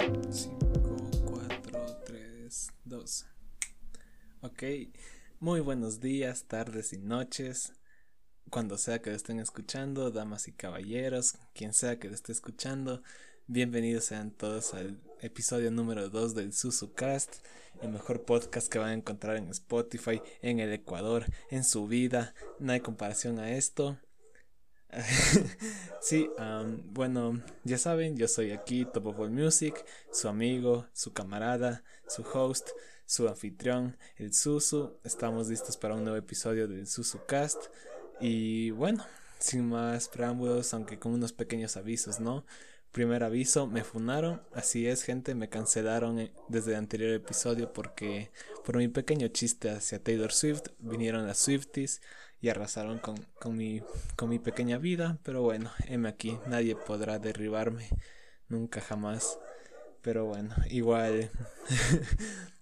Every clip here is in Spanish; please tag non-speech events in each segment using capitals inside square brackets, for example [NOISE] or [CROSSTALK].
5, 4, 3, 2. Ok, muy buenos días, tardes y noches. Cuando sea que lo estén escuchando, damas y caballeros, quien sea que lo esté escuchando, bienvenidos sean todos al episodio número 2 del SusuCast, el mejor podcast que van a encontrar en Spotify, en el Ecuador, en su vida. No hay comparación a esto. [LAUGHS] sí, bueno, ya saben, yo soy aquí, Top of All Music, su amigo, su camarada, su host, su anfitrión, el Susu. Estamos listos para un nuevo episodio del Susu Cast. Y bueno, sin más preámbulos, aunque con unos pequeños avisos, ¿no? Primer aviso, me funaron, así es gente, me cancelaron eh, desde el anterior episodio porque por mi pequeño chiste hacia Taylor Swift vinieron las Swifties y arrasaron con, con, mi, con mi pequeña vida, pero bueno, heme aquí, nadie podrá derribarme, nunca jamás, pero bueno, igual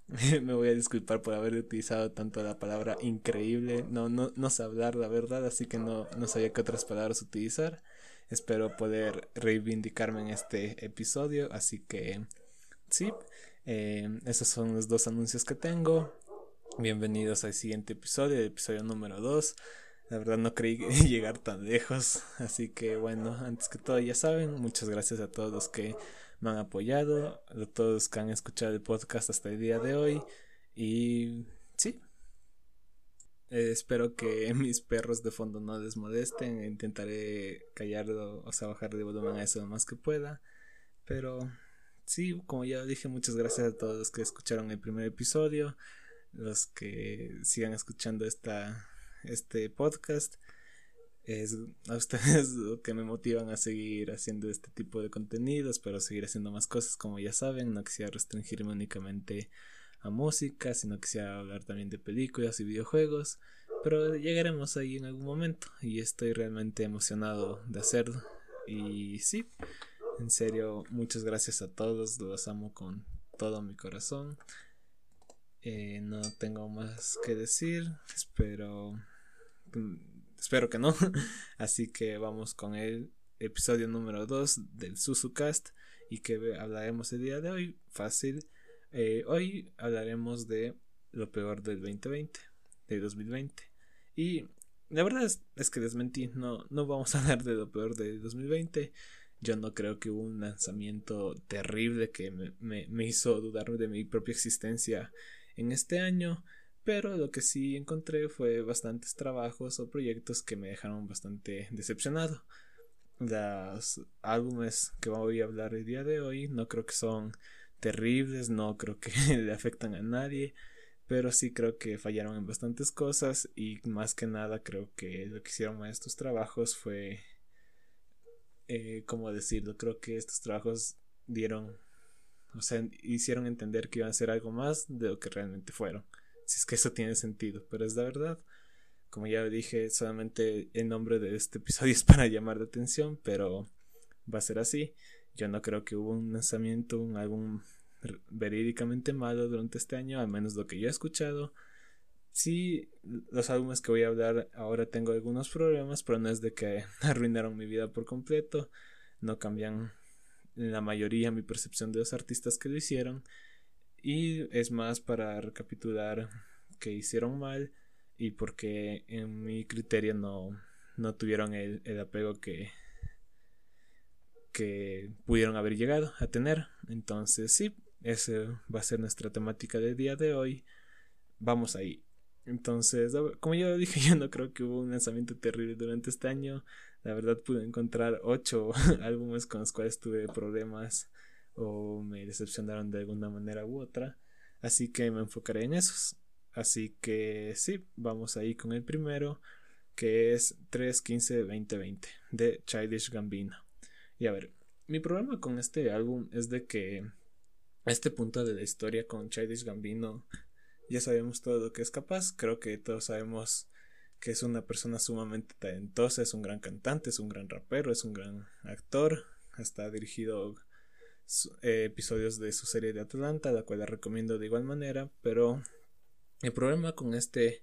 [LAUGHS] me voy a disculpar por haber utilizado tanto la palabra increíble, no, no, no sé hablar la verdad, así que no, no sabía qué otras palabras utilizar. Espero poder reivindicarme en este episodio. Así que sí, eh, esos son los dos anuncios que tengo. Bienvenidos al siguiente episodio, episodio número 2. La verdad no creí [LAUGHS] llegar tan lejos. Así que bueno, antes que todo ya saben, muchas gracias a todos los que me han apoyado, a todos los que han escuchado el podcast hasta el día de hoy. Y sí, eh, espero que [LAUGHS] mis perros de fondo no les molesten. Intentaré callarlo, o sea, bajar de volumen a eso lo más que pueda. Pero sí, como ya dije, muchas gracias a todos los que escucharon el primer episodio, los que sigan escuchando esta, este podcast. Es a ustedes [LAUGHS] lo que me motivan a seguir haciendo este tipo de contenidos, pero seguir haciendo más cosas, como ya saben. No quisiera restringirme únicamente a música, sino quisiera hablar también de películas y videojuegos, pero llegaremos ahí en algún momento y estoy realmente emocionado de hacerlo. Y sí, en serio, muchas gracias a todos, los amo con todo mi corazón. Eh, no tengo más que decir, espero espero que no. [LAUGHS] Así que vamos con el episodio número 2 del SusuCast y que hablaremos el día de hoy. Fácil eh, hoy hablaremos de lo peor del 2020, de 2020. Y la verdad es, que desmentí, no, no vamos [LAUGHS] a hablar de lo peor de 2020. Yo no creo que hubo un lanzamiento terrible que me, me, me hizo dudar de mi propia existencia en este año. Pero lo que sí encontré fue bastantes trabajos o proyectos que me dejaron bastante decepcionado. Los álbumes que voy a hablar el día de hoy no creo que son terribles, no creo que [LAUGHS] le afectan a nadie, pero sí creo que fallaron en bastantes cosas y más que nada creo que lo que hicieron estos trabajos fue, eh, ¿cómo decirlo? Creo que estos trabajos dieron, o sea, hicieron entender que iban a ser algo más de lo que realmente fueron, si es que eso tiene sentido, pero es la verdad. Como ya dije, solamente el nombre de este episodio [LAUGHS] es para llamar la atención, pero va a ser así. Yo no creo que hubo un lanzamiento, un álbum verídicamente malo durante este año, al menos lo que yo he escuchado. Sí, los álbumes que voy a hablar ahora tengo algunos problemas, pero no es de que [LAUGHS] arruinaron mi vida por completo, no cambian la mayoría mi percepción de los artistas que lo hicieron y es más para recapitular que hicieron mal y porque en mi criterio no, no tuvieron el, el apego que, que pudieron haber llegado a tener. Entonces, sí, esa va a ser nuestra temática del día de hoy. Vamos ahí. Entonces, como ya dije, [LAUGHS] yo no creo que hubo un lanzamiento terrible durante este año. La verdad pude encontrar ocho [LAUGHS] álbumes con los cuales tuve problemas o me decepcionaron de alguna manera u otra. Así que me enfocaré en esos. Así que sí, vamos ahí con el primero, que es 3.15.2020 de Childish Gambino. Y a ver, mi problema con este álbum es de que a este punto de la historia con Childish Gambino ya sabemos todo lo que es capaz. Creo que todos sabemos que es una persona sumamente talentosa, es un gran cantante, es un gran rapero, es un gran actor. Hasta ha dirigido eh, episodios de su serie de Atlanta, la cual la recomiendo de igual manera. Pero el problema con este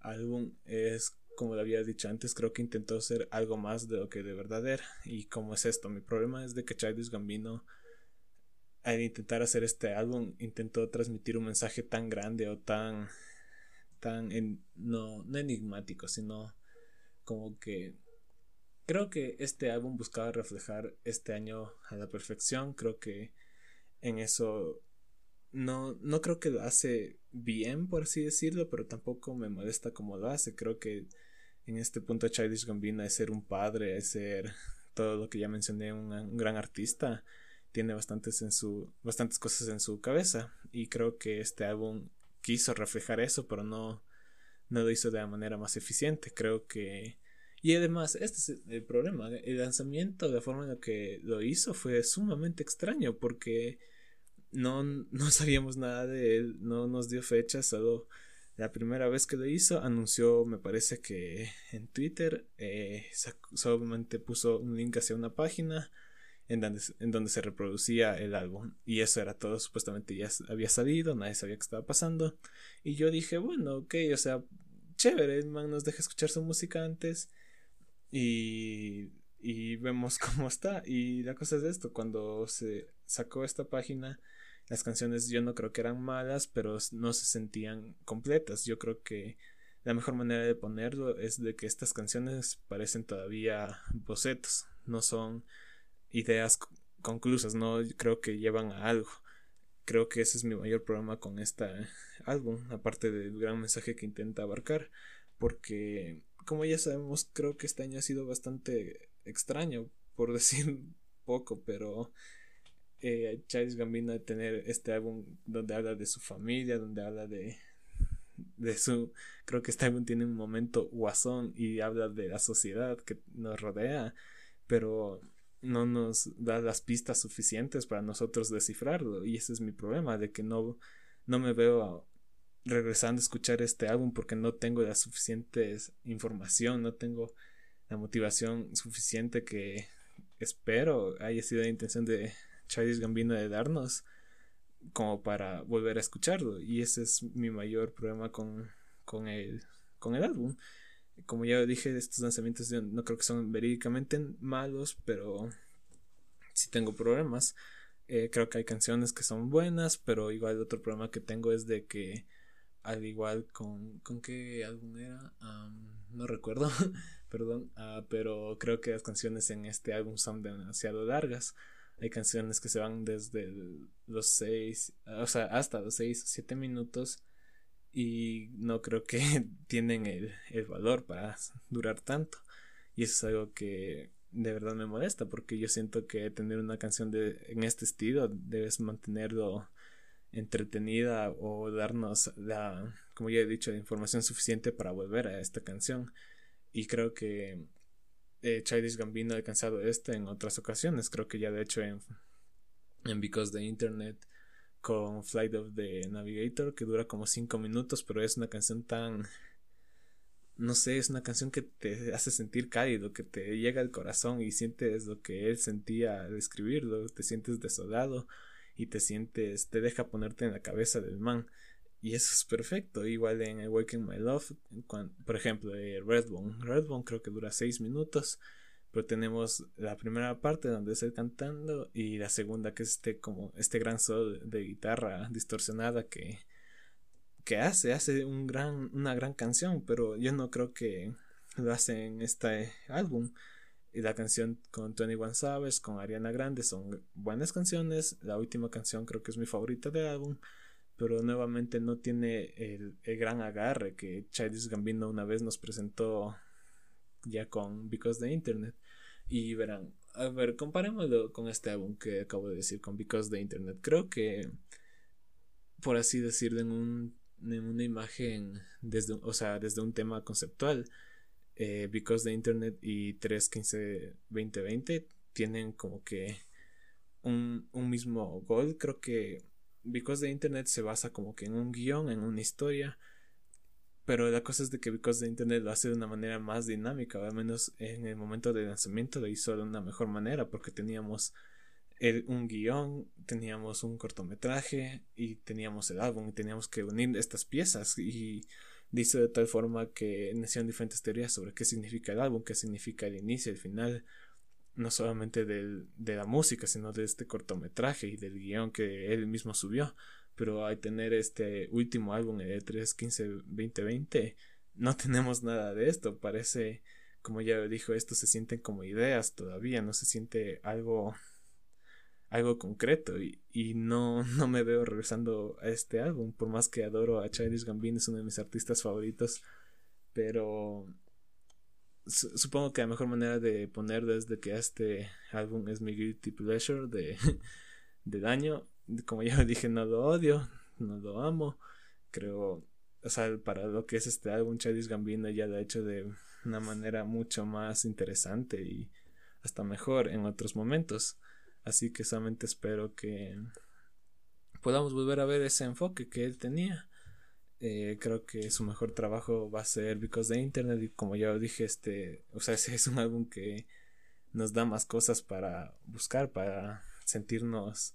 álbum es como lo había dicho antes, creo que intentó ser algo más de lo que de verdad era. ¿Y cómo es esto? Mi problema es de que Childish Gambino al intentar hacer este álbum intentó transmitir un mensaje tan grande o tan tan no, no enigmático, sino como que creo que este álbum buscaba reflejar este año a la perfección. Creo que en eso no, no creo que lo hace bien, por así decirlo, pero tampoco me molesta como lo hace. Creo que en este punto Childish Gambino es ser un padre, es ser todo lo que ya mencioné, un, gran artista. Tiene bastantes, en su, bastantes cosas en su cabeza y creo que este álbum quiso reflejar eso, pero no, no lo hizo de la manera más eficiente. Creo que... Y además, este es el problema. El lanzamiento, la forma en la que lo hizo, fue sumamente extraño porque no, no [LAUGHS] sabíamos nada de él, no nos dio fecha, solo la primera vez que lo hizo anunció, me parece que en Twitter, eh, solamente puso un link hacia una página en donde, en donde se reproducía el álbum. Y eso era todo, supuestamente ya había salido, nadie sabía qué estaba pasando. Y yo dije, bueno, ok, o sea, chévere, man nos deja escuchar su música antes y, y vemos [LAUGHS] cómo está. Y la cosa es esto, cuando se sacó esta página, las canciones yo no creo que eran malas, pero no se sentían completas. Yo creo que la mejor manera de ponerlo es de que estas canciones parecen todavía bocetos, no son ideas conclusas, no creo que llevan a algo. Creo que ese es mi mayor problema con este álbum, aparte del gran mensaje que intenta abarcar, porque como ya sabemos, creo que este año ha sido bastante extraño, por [LAUGHS] decir poco, pero eh, Charles Gambino de tener este álbum donde habla de su familia, donde habla de, de su creo que este álbum tiene un momento guasón y habla de la sociedad que nos rodea pero no nos da las pistas suficientes para nosotros descifrarlo. Y ese es mi problema de que no no me veo regresando a escuchar este álbum porque no tengo la suficiente información no tengo la motivación suficiente que espero haya sido la intención de Childish Gambino de darnos como para volver a escucharlo. Y ese es mi mayor problema con, con, el, con el álbum como ya dije, estos lanzamientos no creo que son verídicamente malos, pero sí tengo problemas. Eh, creo que hay canciones que son buenas, pero igual otro problema que tengo es de que, al igual con. ¿Con qué álbum era? no recuerdo, [LAUGHS] perdón, ah, pero creo que las canciones en este álbum son demasiado largas. Hay canciones que se van desde los 6, o sea, hasta los 6 o 7 minutos y no creo que [LAUGHS] tienen el, el, valor para durar tanto. Y eso es algo que de verdad me molesta porque yo siento que tener una canción de, en este estilo debes mantenerlo entretenida o darnos la, como ya he dicho, la información suficiente para volver a esta canción. Y creo que eh, Childish Gambino ha alcanzado esto en otras ocasiones. Creo que ya de hecho en, en Because the Internet con Flight of the Navigator que dura como 5 minutos, pero es una canción tan... No sé, es una canción que te hace sentir cálido, que te llega al corazón y sientes lo que él sentía al escribirlo, te sientes desolado y te sientes, te deja ponerte en la cabeza del man. Y eso es perfecto. Igual en Awaken My Love, por ejemplo, eh, Redbone. Redbone creo que dura 6 minutos. Pero tenemos la primera parte donde es cantando y la segunda que es este como este gran solo de guitarra distorsionada que, que hace, hace un gran, una gran canción, pero yo no creo que lo hace en este álbum. Y la canción con Tony One Savage, con Ariana Grande son buenas canciones. La última canción creo que es mi favorita del álbum pero nuevamente no tiene el, gran agarre que Childish Gambino una vez nos presentó ya con Because the Internet. Y verán, a ver, comparémoslo con este álbum que acabo de decir, con Because the Internet. Creo que, por así decirlo, en, un, en una imagen, desde, o sea, desde un tema conceptual, eh, Because the Internet y 3.15.2020 tienen como que un, un mismo gol. Creo que Because the Internet se basa como que en un guion, en una historia. Pero la cosa es de que Because the Internet lo hace de una manera más dinámica, o al menos en el momento de lanzamiento lo hizo de una mejor manera, porque teníamos un guion, teníamos un cortometraje y teníamos el álbum y teníamos que unir estas piezas y dice de tal forma que nacieron diferentes teorías sobre qué significa el álbum, qué significa el inicio, el final no solamente de la música, sino de este cortometraje y del guion que él mismo subió. Pero al tener este último álbum, el 315 2020, no [LAUGHS] tenemos nada de esto. Parece, como ya dijo, esto se sienten como ideas todavía, no se siente algo algo concreto y, y no, [LAUGHS] no me veo regresando a este álbum, por más que adoro a Childish Gambino, es uno de mis artistas favoritos, pero supongo que la mejor manera de poner desde que este álbum es mi guilty pleasure de, [LAUGHS] de daño. Como ya [LAUGHS] dije, no lo odio, no lo amo. Creo, o sea, para lo que es este álbum, Childish Gambino ya lo ha hecho de una manera mucho más interesante y hasta mejor en otros momentos. Así que solamente espero que podamos volver a ver ese enfoque que él tenía eh, creo que su mejor trabajo va a ser Because the Internet y como ya dije, este, o sea, [LAUGHS] ese es un álbum que nos da más cosas para buscar, para sentirnos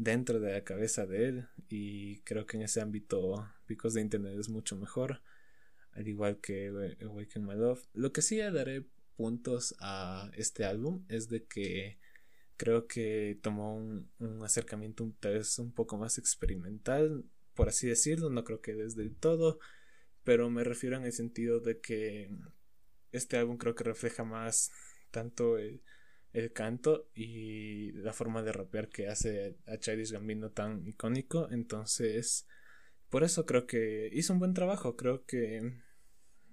dentro de la cabeza de él y creo que en ese ámbito Because the Internet es mucho mejor, al igual que Awaken My Love. Lo que sí daré puntos a este álbum es de que creo que tomó un, acercamiento tal vez un poco más experimental por así decirlo, no creo que desde todo, pero me refiero en el sentido de que este álbum creo que refleja más tanto el, canto y la forma de rapear que hace a Childish Gambino tan icónico, entonces por eso creo que hizo un buen trabajo, creo que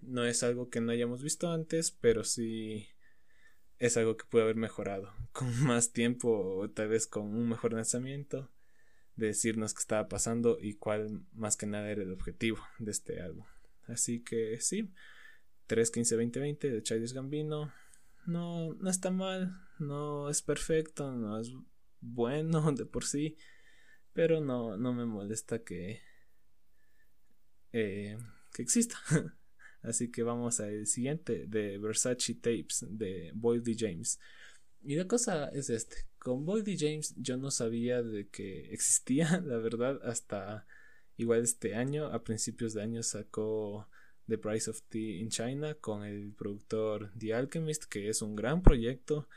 no es algo que no hayamos visto antes, pero sí es algo que puede haber mejorado [LAUGHS] con más tiempo o tal vez con un mejor lanzamiento de decirnos qué estaba pasando y cuál más que nada era el objetivo de este álbum. Así que sí, 3.15.2020 de Childish Gambino no, no está mal, no es perfecto, no es bueno [LAUGHS] de por sí, pero no, no me molesta que, eh, que exista. [LAUGHS] Así que vamos al siguiente de Versace Tapes de Boyd D. James. Y la cosa es este. Con Boldy James yo no sabía de que existía, [LAUGHS] la verdad, hasta igual este año, a principios de año sacó The Price of Tea in China con el productor The Alchemist, que es un gran proyecto.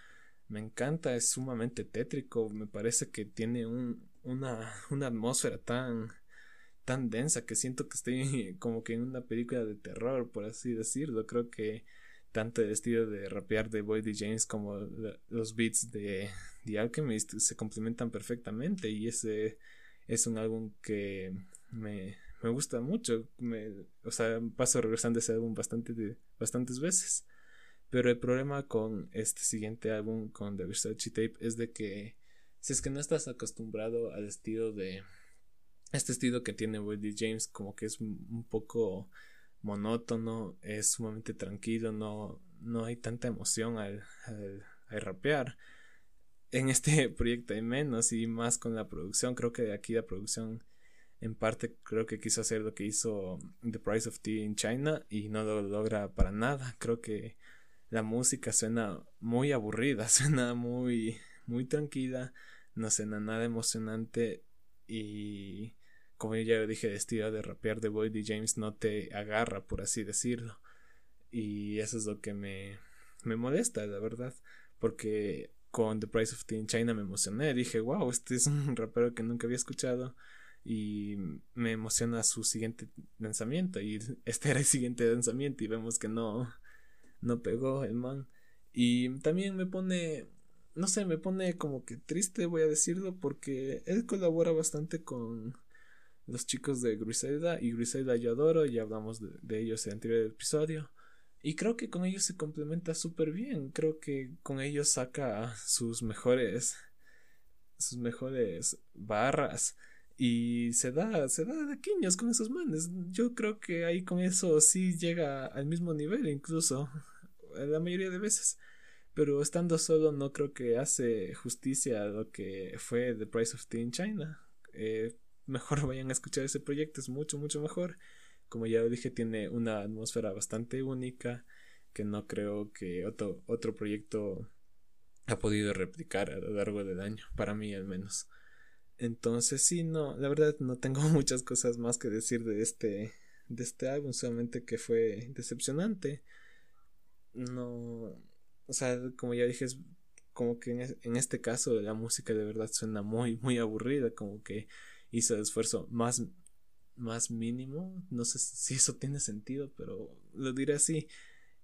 Me encanta, es sumamente tétrico, me parece que tiene un, una, una atmósfera tan, tan densa que siento que estoy [LAUGHS] como que en una película de terror, por así decirlo. Creo que tanto el estilo de rapear de Boyd James como los beats de The Alchemist se complementan perfectamente y ese es un álbum que me, me gusta mucho. Me, o sea, paso regresando ese álbum bastante bastantes veces. Pero el problema con este siguiente álbum, con The Versace Tape, es de que si es que no estás acostumbrado al estilo de... Este estilo que tiene Boyd James como que es un poco monótono, es sumamente tranquilo, no, no hay tanta emoción al, al, rapear. En este [LAUGHS] proyecto hay menos y más con la producción. Creo que aquí la producción en parte creo que quiso hacer lo que hizo The Price of Tea in China y no lo logra para nada. Creo que la música suena muy aburrida, [LAUGHS] suena muy muy tranquila, no suena nada emocionante y como ya dije, el estilo de rapear de Boyd y James no te agarra, por así decirlo. Y eso es lo que me, me molesta, la verdad. Porque con The Price of Tea in China me emocioné. Dije, wow, este es un rapero que nunca había escuchado. Y me emociona su siguiente lanzamiento. Y [LAUGHS] este era el siguiente lanzamiento. Y vemos que no, no pegó el man. Y también me pone, no sé, me pone como que triste, voy a decirlo, porque él colabora bastante con los chicos de Griselda y Griselda yo adoro, ya hablamos de, ellos en el anterior episodio. Y creo que con ellos se complementa súper bien. Creo que con ellos saca sus mejores. sus mejores barras. Y se da, se da de quiños con esos manes. Yo creo que ahí con eso sí llega al mismo nivel, incluso. La mayoría de veces. Pero estando solo no creo que hace justicia a lo que fue The Price of Tea in China. Eh, mejor [LAUGHS] vayan a escuchar ese proyecto, es mucho, mucho mejor. Como ya dije, tiene una atmósfera bastante única que no creo que otro, otro proyecto ha podido replicar a lo largo del año, para mí al menos. Entonces sí, no, la verdad no tengo [LAUGHS] muchas cosas más que decir de este, de este álbum, solamente que fue decepcionante. No, o sea, como ya dije, como que en, este caso la música de verdad suena muy, muy aburrida, como que hizo el esfuerzo más, más mínimo, no sé si eso tiene sentido, pero lo diré así,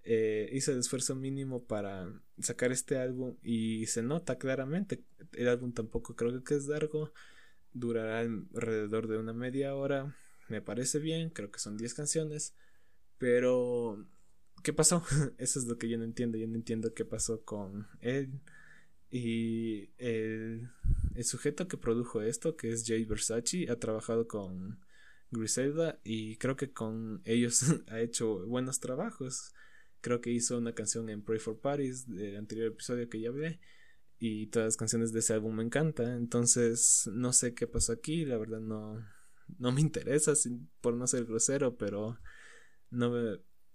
eh, hizo el esfuerzo mínimo para sacar este álbum y se nota claramente, el álbum tampoco creo que es largo, durará alrededor de una media hora, me parece bien, creo que son 10 canciones, pero ¿qué pasó? [LAUGHS] Eso es lo que yo no entiendo, yo no entiendo qué pasó con él. Y el, el sujeto que produjo esto, que es Jay Versace, ha trabajado con Griselda y creo que con ellos [LAUGHS] ha hecho buenos trabajos. Creo que hizo una canción en Pray for Paris del anterior episodio que ya hablé y todas las canciones de ese álbum me encantan. Entonces no sé qué pasó aquí, la verdad no, no me interesa por no ser grosero, pero no,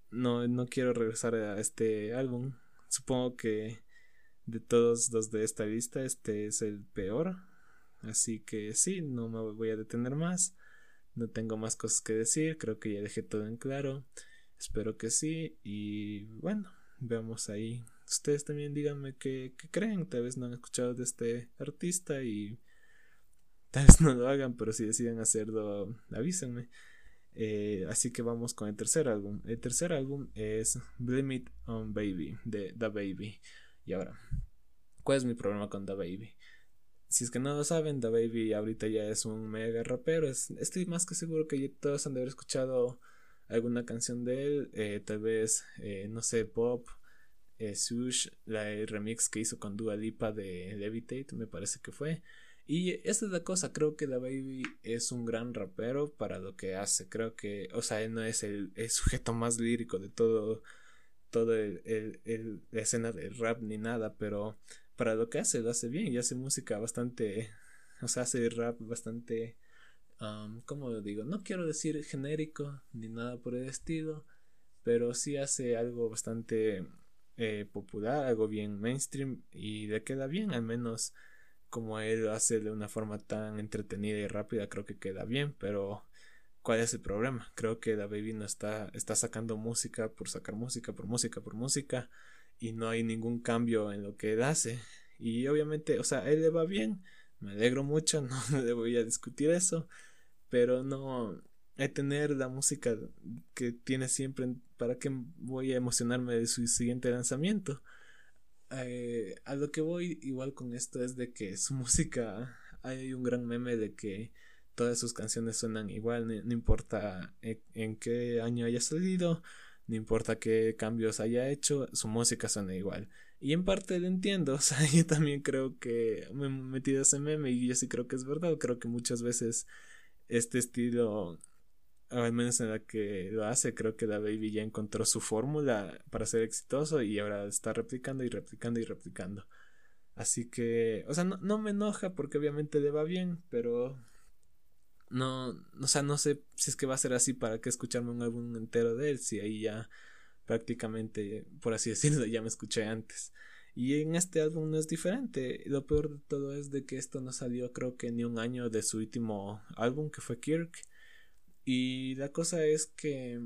no, no quiero regresar a este álbum. Supongo que de todos los de esta lista, este es el peor. Así que sí, no me voy a detener más. No tengo más cosas que decir. Creo que ya dejé todo en claro. Espero que sí. Y bueno, veamos ahí. Ustedes también díganme qué, creen. Tal vez no han escuchado de este artista y tal vez [LAUGHS] no lo hagan, pero si deciden hacerlo, avísenme. Eh, así que vamos con el tercer álbum. El tercer álbum es Blame It on Baby de The Baby. Y ahora, ¿cuál es mi problema con The Baby? Si es que no lo saben, The Baby ahorita ya es un mega rapero. estoy más que seguro que todos han de haber escuchado alguna canción de él. Eh, tal vez, eh, no sé, Pop, eh, Sush, la remix que hizo con Dua Lipa de Levitate, me parece que fue. Y esta es la cosa, creo que The Baby es un gran rapero para lo que hace. Creo que, o sea, él no es el, sujeto más lírico de todo, todo el, el, la escena de rap ni nada, pero para lo que hace, lo hace bien y hace música bastante, o sea, hace rap bastante, um, ¿cómo lo digo? No quiero decir genérico ni nada por el estilo, pero sí hace algo bastante eh, popular, algo bien mainstream y le queda bien, al menos como él lo hace de una forma tan entretenida y rápida, creo que queda bien, pero ¿cuál es el problema? Creo que Da Baby no está, está sacando música por sacar música, por música, por música, y no hay ningún cambio en lo que él hace. Y obviamente, o sea, él le va bien, me alegro mucho, [LAUGHS] no le voy a discutir eso, pero no hay tener la música que tiene siempre, ¿para qué voy a emocionarme de su siguiente lanzamiento? Eh, a lo que voy igual con esto es de que su [LAUGHS] música hay un gran meme de que todas sus canciones suenan igual, no, importa en, qué año haya salido, no importa qué cambios haya hecho, su música suena igual. Y en parte lo entiendo, [LAUGHS] o sea, yo también creo que me he metido ese meme y yo sí creo que es verdad, creo que muchas veces este estilo al menos en la que lo hace, creo que la Baby ya encontró su fórmula para ser exitoso y ahora está replicando y replicando y replicando. Así que, o sea, no, me enoja porque obviamente le va bien, pero no, o sea, no sé si es que va a ser así para que escucharme un álbum entero de él, si ahí ya prácticamente, por así [LAUGHS] decirlo, ya me escuché antes. Y en este álbum no es diferente. Lo peor de todo es de que esto no salió creo que ni un año de su último álbum que fue Kirk. Y la cosa es que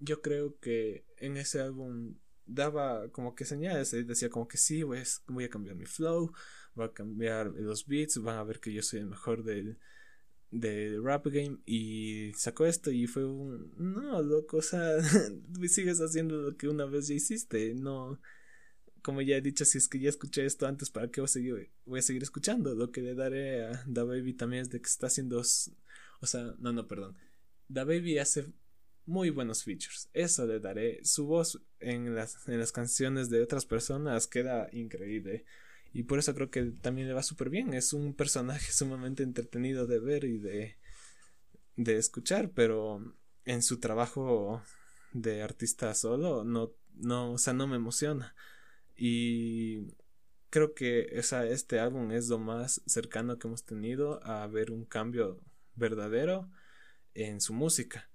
yo creo que en ese álbum daba como que señales, decía como que sí, voy a cambiar mi flow, voy a cambiar los beats, van a ver que yo soy el mejor del, del rap game y sacó esto y fue un no loco o sea [LAUGHS] sigues haciendo lo que una vez ya hiciste no como ya he dicho si es que ya escuché esto antes para qué voy a seguir escuchando lo que le daré a Da Baby también es de que está haciendo o sea no no perdón Da Baby hace muy buenos features. Eso le daré. Su voz en las, en las canciones de otras personas queda increíble. Y por eso creo que también le va súper bien. Es un personaje [LAUGHS] sumamente entretenido de ver y de, de escuchar. Pero en su trabajo de artista solo, no, no, o sea, no me emociona. Y creo que esa, este álbum es lo más cercano que hemos tenido a ver un cambio verdadero en su música.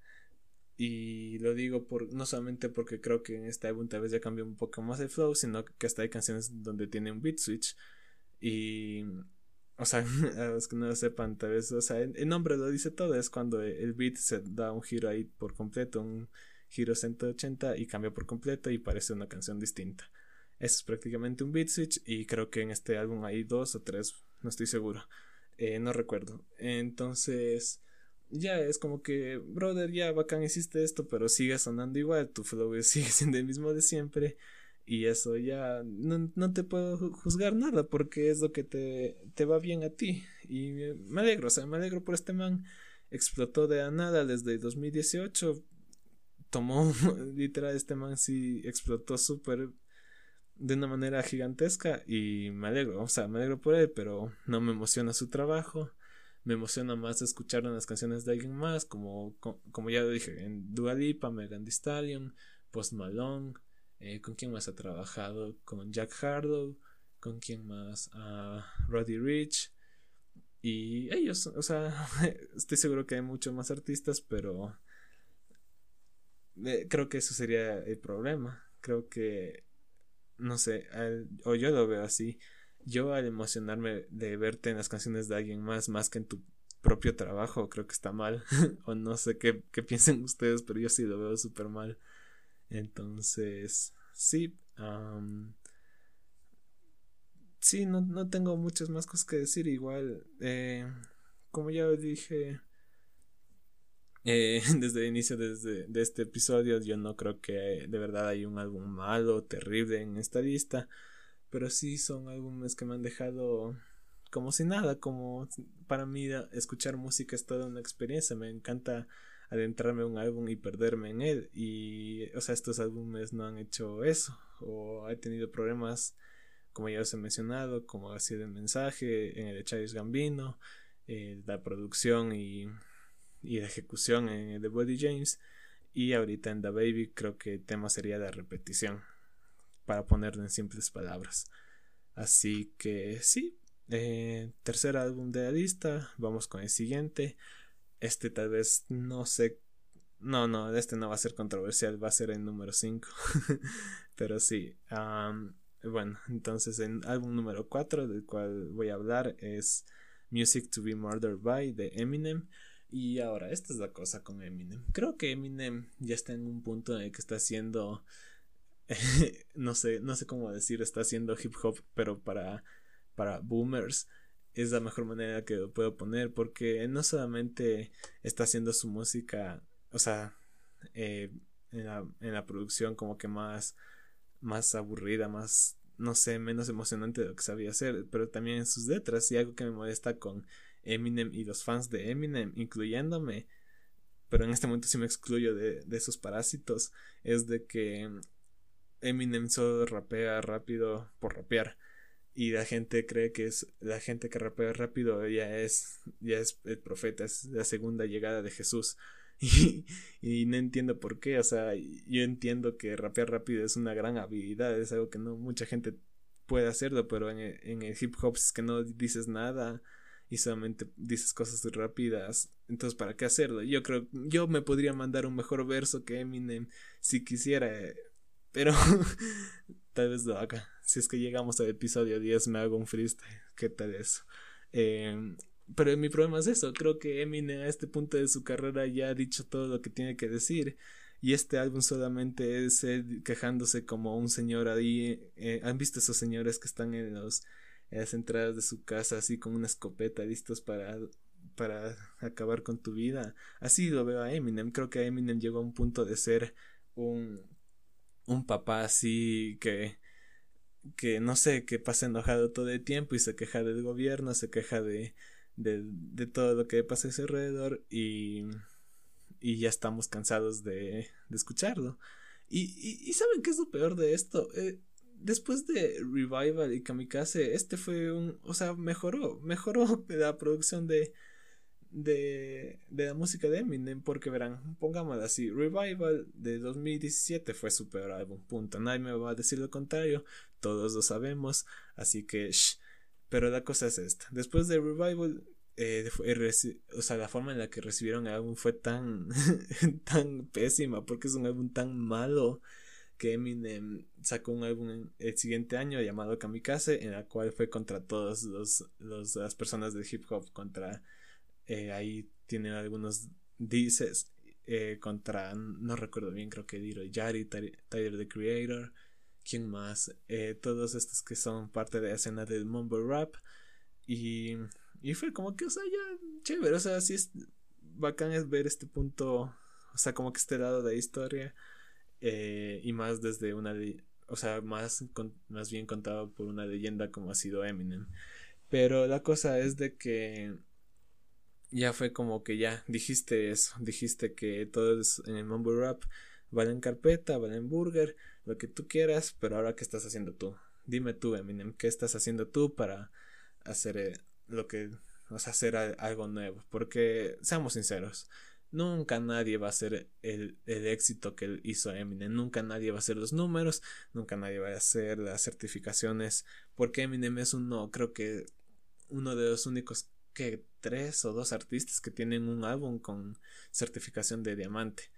Y lo digo por, no solamente porque creo que en este álbum tal vez ya cambió un poco más el flow, sino que hasta hay canciones donde tiene un beat switch. Y, o sea, [LAUGHS] a los que no lo sepan, tal vez, o sea, el, nombre lo dice todo, es cuando el beat se da un giro ahí por completo, un giro 180 y cambia por completo y parece una canción distinta. Eso es prácticamente un beat switch y creo que en este álbum hay dos o tres, no estoy seguro, eh, no recuerdo. Entonces, ya es como que, brother, ya bacán hiciste esto, pero sigue sonando igual, tu flow [LAUGHS] sigue siendo el mismo de siempre. Y eso ya no, no, te puedo juzgar nada porque es lo que te, te va bien a ti. Y me alegro, o sea, me alegro por este man. Explotó de la nada desde 2018. Tomó, [LAUGHS] literal, este man sí explotó súper de una manera gigantesca y me alegro, o sea, me alegro por él, pero no me emociona su trabajo. Me emociona más escuchar unas canciones de alguien más, como, como, ya dije, en Dua Lipa, Megan Thee Stallion, Post Malone, eh, ¿Con quién más ha trabajado? Con Jack Harlow. ¿Con quién más? a Roddy Rich. Y ellos, o sea, [LAUGHS] estoy seguro que hay muchos más artistas, pero eh, creo que eso sería el problema. Creo que, no sé, o yo lo veo así. Yo al emocionarme de verte en las canciones de alguien más, más que en tu propio trabajo, creo que está mal. [LAUGHS] o no sé qué, qué piensen ustedes, pero yo sí lo veo súper mal. Entonces, sí. sí, no, no, tengo muchas más cosas que decir. Igual, eh, como ya dije eh, [LAUGHS] desde el inicio desde, de este episodio, yo no creo que de verdad hay un álbum malo, terrible en esta lista. Pero sí son álbumes que me han dejado como si nada, como para mí escuchar música es toda una experiencia, me encanta adentrarme en un álbum y perderme en él. Y, o sea, estos álbumes no han hecho eso. O he tenido problemas, como ya os he mencionado, como sido el mensaje en el de Gambino, eh, la producción y, y la ejecución en de Body James. Y ahorita en The Baby creo que el tema sería la repetición, para ponerlo en simples palabras. Así que sí, eh, tercer álbum de la lista, vamos con el siguiente. Este tal vez no sé. No, no, este no va a ser controversial, va a ser el número 5. [LAUGHS] Pero sí. bueno, entonces el álbum número 4 del cual voy a hablar es Music to be Murdered by de Eminem. Y ahora, esta es la cosa con Eminem. Creo que Eminem ya está en un punto en el que está haciendo. [LAUGHS] no sé, no sé cómo decir, está haciendo hip hop, pero para, para boomers es la mejor manera que lo puedo poner porque no solamente está haciendo su música, o sea, eh, en, la, en, la, producción como que más, más aburrida, más, no sé, menos emocionante de lo que sabía hacer, pero también en sus letras y algo que me molesta con Eminem y los fans de Eminem, incluyéndome, pero en este momento sí me excluyo de, esos parásitos, es de que Eminem solo rapea rápido por rapear y la gente cree que es la gente que rapea rápido ya es ya es el profeta es la segunda llegada de Jesús. [LAUGHS] Y, y, no entiendo por qué o sea yo entiendo que rapear rápido es una gran habilidad es algo que no mucha gente puede hacerlo pero en el, en el hip hop es que no dices nada y solamente dices cosas rápidas entonces para qué hacerlo yo creo yo me podría mandar un mejor verso que Eminem si quisiera pero [LAUGHS] tal vez lo haga si es que llegamos al episodio 10 me hago un freestyle. ¿Qué tal eso? Em, pero mi problema es eso. Creo que Eminem a este punto de su carrera ya ha dicho todo lo que tiene que decir. Y este álbum solamente es quejándose como un señor ahí. Eh, ¿Han visto esos señores que están en, los, en las entradas de su casa así con una escopeta listos para, para acabar con tu vida? Así lo veo a Eminem. Creo que Eminem llegó a un punto de ser un, un papá así que que no sé, que pasa enojado todo el tiempo y se queja del gobierno, se queja de, de, de todo lo que pasa a su alrededor y, y ya estamos cansados de, de escucharlo. Y, y, y, ¿saben qué es lo peor de esto? Eh, después de Revival y Kamikaze, este fue un, o sea, mejoró, mejoró [LAUGHS] la producción de, de, de la música de Eminem, porque verán, pongámoslo así, Revival de 2017 fue su peor álbum, punto, nadie me va a decir lo contrario, todos lo sabemos, así que, shh. pero la cosa es esta, después de Revival, eh, o sea, la forma en la que recibieron el álbum fue tan, [LAUGHS] tan pésima, porque es un álbum tan malo, que Eminem sacó un álbum el siguiente año llamado Kamikaze, en la cual fue contra todos los, las personas del hip hop, contra eh, ahí tienen algunos dices eh, contra, no recuerdo bien, creo que Diro Yari, Tyler the Creator, quién más, eh, todos estos que son parte de la escena del mumble rap. Y, y fue como que, o sea, ya chévere, o sea, sí es bacán ver este punto, o sea, como que este lado de la historia eh, y más desde una, o sea, más, más bien contado por una leyenda como ha sido Eminem. Pero la cosa es de que ya fue como que ya dijiste eso, dijiste que todo es en el mumble rap valen carpeta, valen burger, lo que tú quieras, pero ahora qué estás haciendo tú? Dime tú, Eminem, ¿qué estás haciendo tú para hacer eh, lo que, o sea, hacer algo nuevo? Porque seamos sinceros, nunca nadie va a hacer el, el, éxito que hizo Eminem, nunca nadie va a hacer los números, nunca nadie va a hacer las certificaciones, porque Eminem es uno, creo que uno de los únicos que tres o dos artistas que tienen un álbum con certificación de diamante.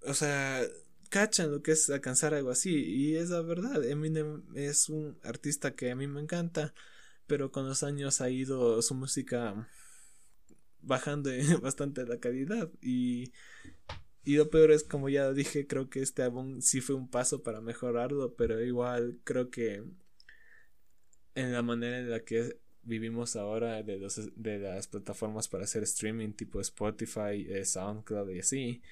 O sea, cachan lo que es alcanzar algo así y es la verdad. Eminem es un artista que a mí me encanta, pero con los años ha ido su música bajando [LAUGHS] bastante la calidad. Y y lo peor es como ya dije creo que este álbum sí fue un paso para mejorarlo pero igual creo que en la manera en la que vivimos ahora de, los, de las plataformas para hacer streaming tipo Spotify, eh, SoundCloud y así,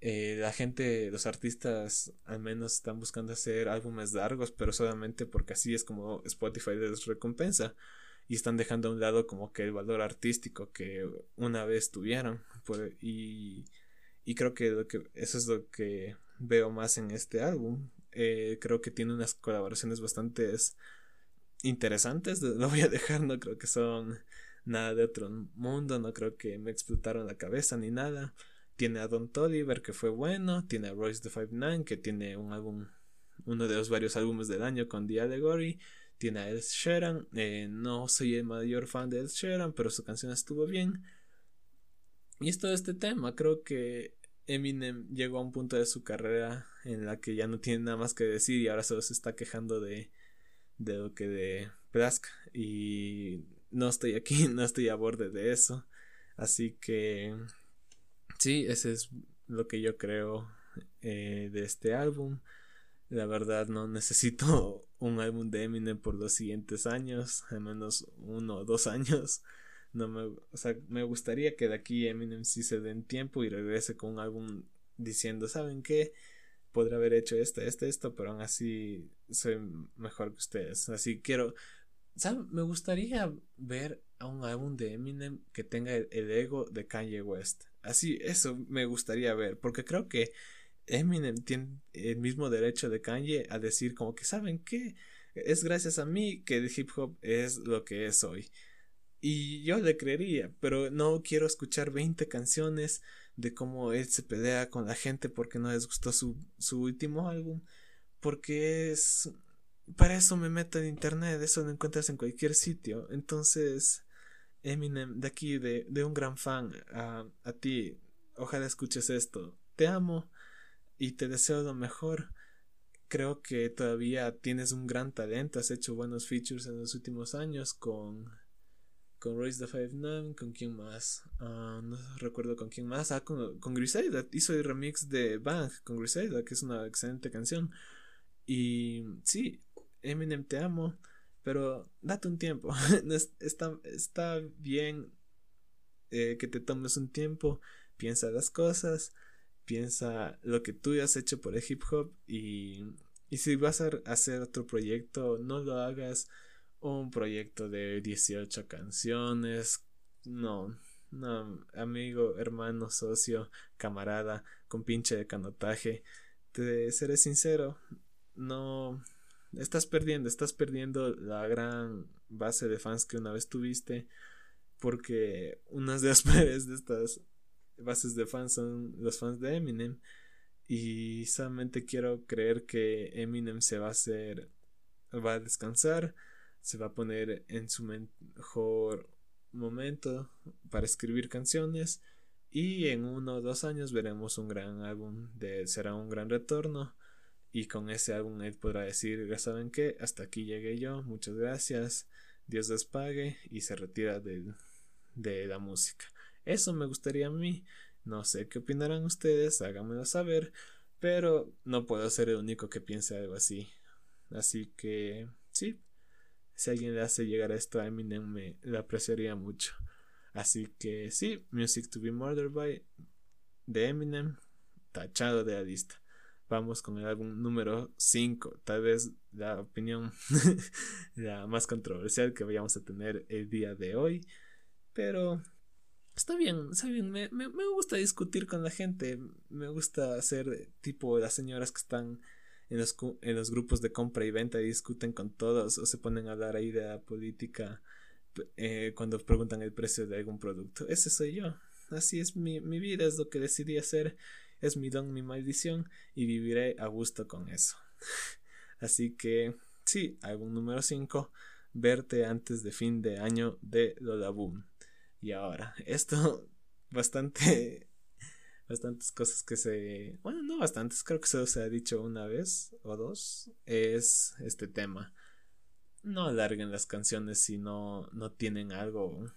eh, la gente, los artistas al menos están buscando hacer álbumes largos, pero solamente porque así es como Spotify les recompensa y están dejando a un lado como que el valor artístico que una vez tuvieron y, y creo que, lo que eso es lo que veo más en este álbum. Eh, creo que tiene unas colaboraciones bastante interesantes, [LAUGHS] lo voy a dejar, no creo que son nada de otro mundo, no creo que me explotaron la cabeza ni nada. Tiene a Don Toliver que fue bueno, tiene a Royce the Five Nine que tiene un álbum, uno de los varios álbumes del año con The Allegory, tiene a Ed Sheeran, eh, no soy el mayor fan de Ed Sheeran, pero su canción estuvo bien. Y es todo este tema, creo que Eminem llegó a un punto de su carrera en la que ya no tiene nada más que decir y ahora solo se está quejando de de lo que de Plask y no estoy aquí, [LAUGHS] no estoy a borde de eso. Así que sí, ese es lo que yo creo eh, de este álbum. La verdad no necesito un álbum de Eminem por los siguientes años, al menos uno o dos años. No me, o sea, me gustaría que de aquí Eminem sí se den tiempo y regrese con un álbum diciendo, ¿saben qué? podría haber hecho esto, esto, esto, pero aún así soy mejor que ustedes. Así quiero, ¿saben? Me gustaría ver a un álbum de Eminem que tenga el, ego de Kanye West. Así, eso me gustaría ver, porque creo que Eminem tiene el mismo derecho de Kanye a decir como que, ¿saben qué? Es gracias a mí que el hip hop es lo que es hoy. Y yo le creería, pero no quiero escuchar 20 canciones de cómo él se pelea con la gente porque no les gustó su, su último álbum. Porque es... Para eso me meto en internet, eso lo encuentras en cualquier sitio. Entonces, Eminem, de aquí, de, de un gran fan, a, a ti, ojalá escuches esto. Te amo y te deseo lo mejor. Creo que todavía tienes un gran talento, has hecho buenos features en los últimos años con con Raise the Five Nine, con quién más, ah, no recuerdo con quién más, ah, con, con Griselda, hizo el remix de Bang con Griselda, que es una excelente canción. Y sí, Eminem te amo, pero date un tiempo, [LAUGHS] está, está bien eh, que te tomes un tiempo, piensa las cosas, piensa lo que tú has hecho por el hip hop y, y si vas a hacer otro proyecto, no lo hagas un proyecto de 18 canciones. No, no, amigo, hermano, socio, camarada, con pinche de canotaje. Te seré sincero, no. Estás perdiendo, estás perdiendo la gran base de fans que una vez tuviste. Porque unas de las [LAUGHS] peores de estas bases de fans son los fans de Eminem. Y solamente quiero creer que Eminem se va a hacer. va a descansar se va a poner en su mejor momento para escribir canciones y en uno o dos años veremos un gran álbum de será un gran retorno y con ese álbum él podrá decir ya saben qué hasta aquí llegué yo muchas gracias Dios les pague y se retira de, de la música eso me gustaría a mí no sé qué opinarán ustedes háganmelo saber Pero no puedo ser el único que piense algo así. Así que sí, si alguien le hace llegar esto a Eminem me lo apreciaría mucho. Así que sí, Music to be Murdered by de Eminem, tachado de la lista. Vamos con el álbum número 5, tal vez la opinión [LAUGHS] la más controversial que vayamos a tener el día de hoy. Pero está bien, está bien, me, me, me gusta discutir con la gente, me gusta hacer tipo las señoras que están en los, en los grupos de compra y venta y discuten con todos o se ponen a hablar ahí de la política eh, cuando preguntan el precio de algún producto. Ese soy yo. Así es mi, mi vida, es lo que decidí hacer, es mi don, mi maldición y viviré a gusto con eso. [LAUGHS] Así que sí, álbum número 5, verte antes de fin de año de Lola Boom. Y ahora, [LAUGHS] esto bastante [LAUGHS] bastantes cosas que se bueno no bastantes creo que solo se ha dicho una vez o dos es este tema. No alarguen las canciones si no no tienen algo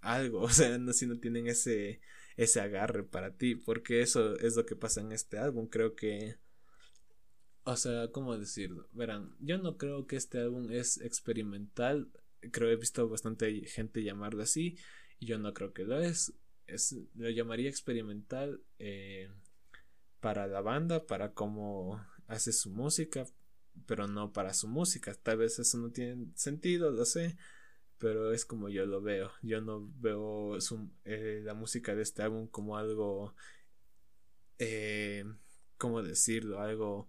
algo [LAUGHS] o sea no, si no tienen ese ese agarre para ti porque eso es lo que pasa en este álbum creo que o sea cómo decirlo verán yo no creo que este álbum es experimental creo he visto bastante gente llamarlo así y yo no creo que lo es es, lo llamaría experimental eh, para la banda, para cómo hace su música, pero no para su música. Tal vez eso no tiene sentido, lo sé, pero es como yo lo veo. Yo no veo eh, la música de este álbum como algo, eh, ¿cómo decirlo? Algo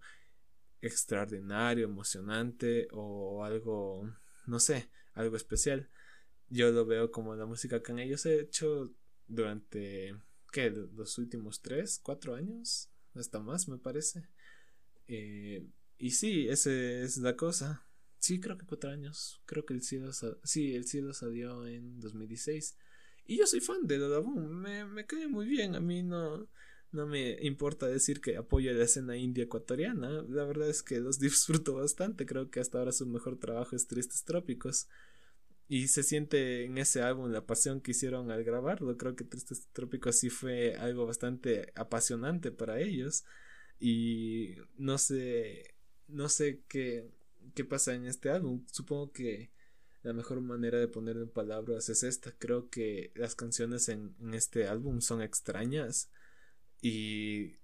extraordinario, emocionante o algo, no sé, algo especial. Yo lo veo como la música que han ellos hecho durante, ¿qué? Los últimos tres, cuatro años, hasta más me parece. Eh, y sí, esa es la cosa. Sí, creo que cuatro años. Creo que el cielo, sí, el cielo salió en 2016. Y yo soy fan de Boom Me, me cae muy bien. A mí no, no me importa decir que apoyo la escena india ecuatoriana. La verdad es que los [LAUGHS] disfruto bastante. Creo que hasta ahora su mejor trabajo es Tristes Trópicos. Y se siente en ese álbum la pasión que hicieron al grabarlo. Creo que Tristes Trópicos sí fue algo bastante apasionante para ellos. Y no sé, no sé qué, qué pasa en este álbum. Supongo que la mejor manera de ponerlo en palabras es esta. Creo que las canciones en, en este álbum son extrañas. Y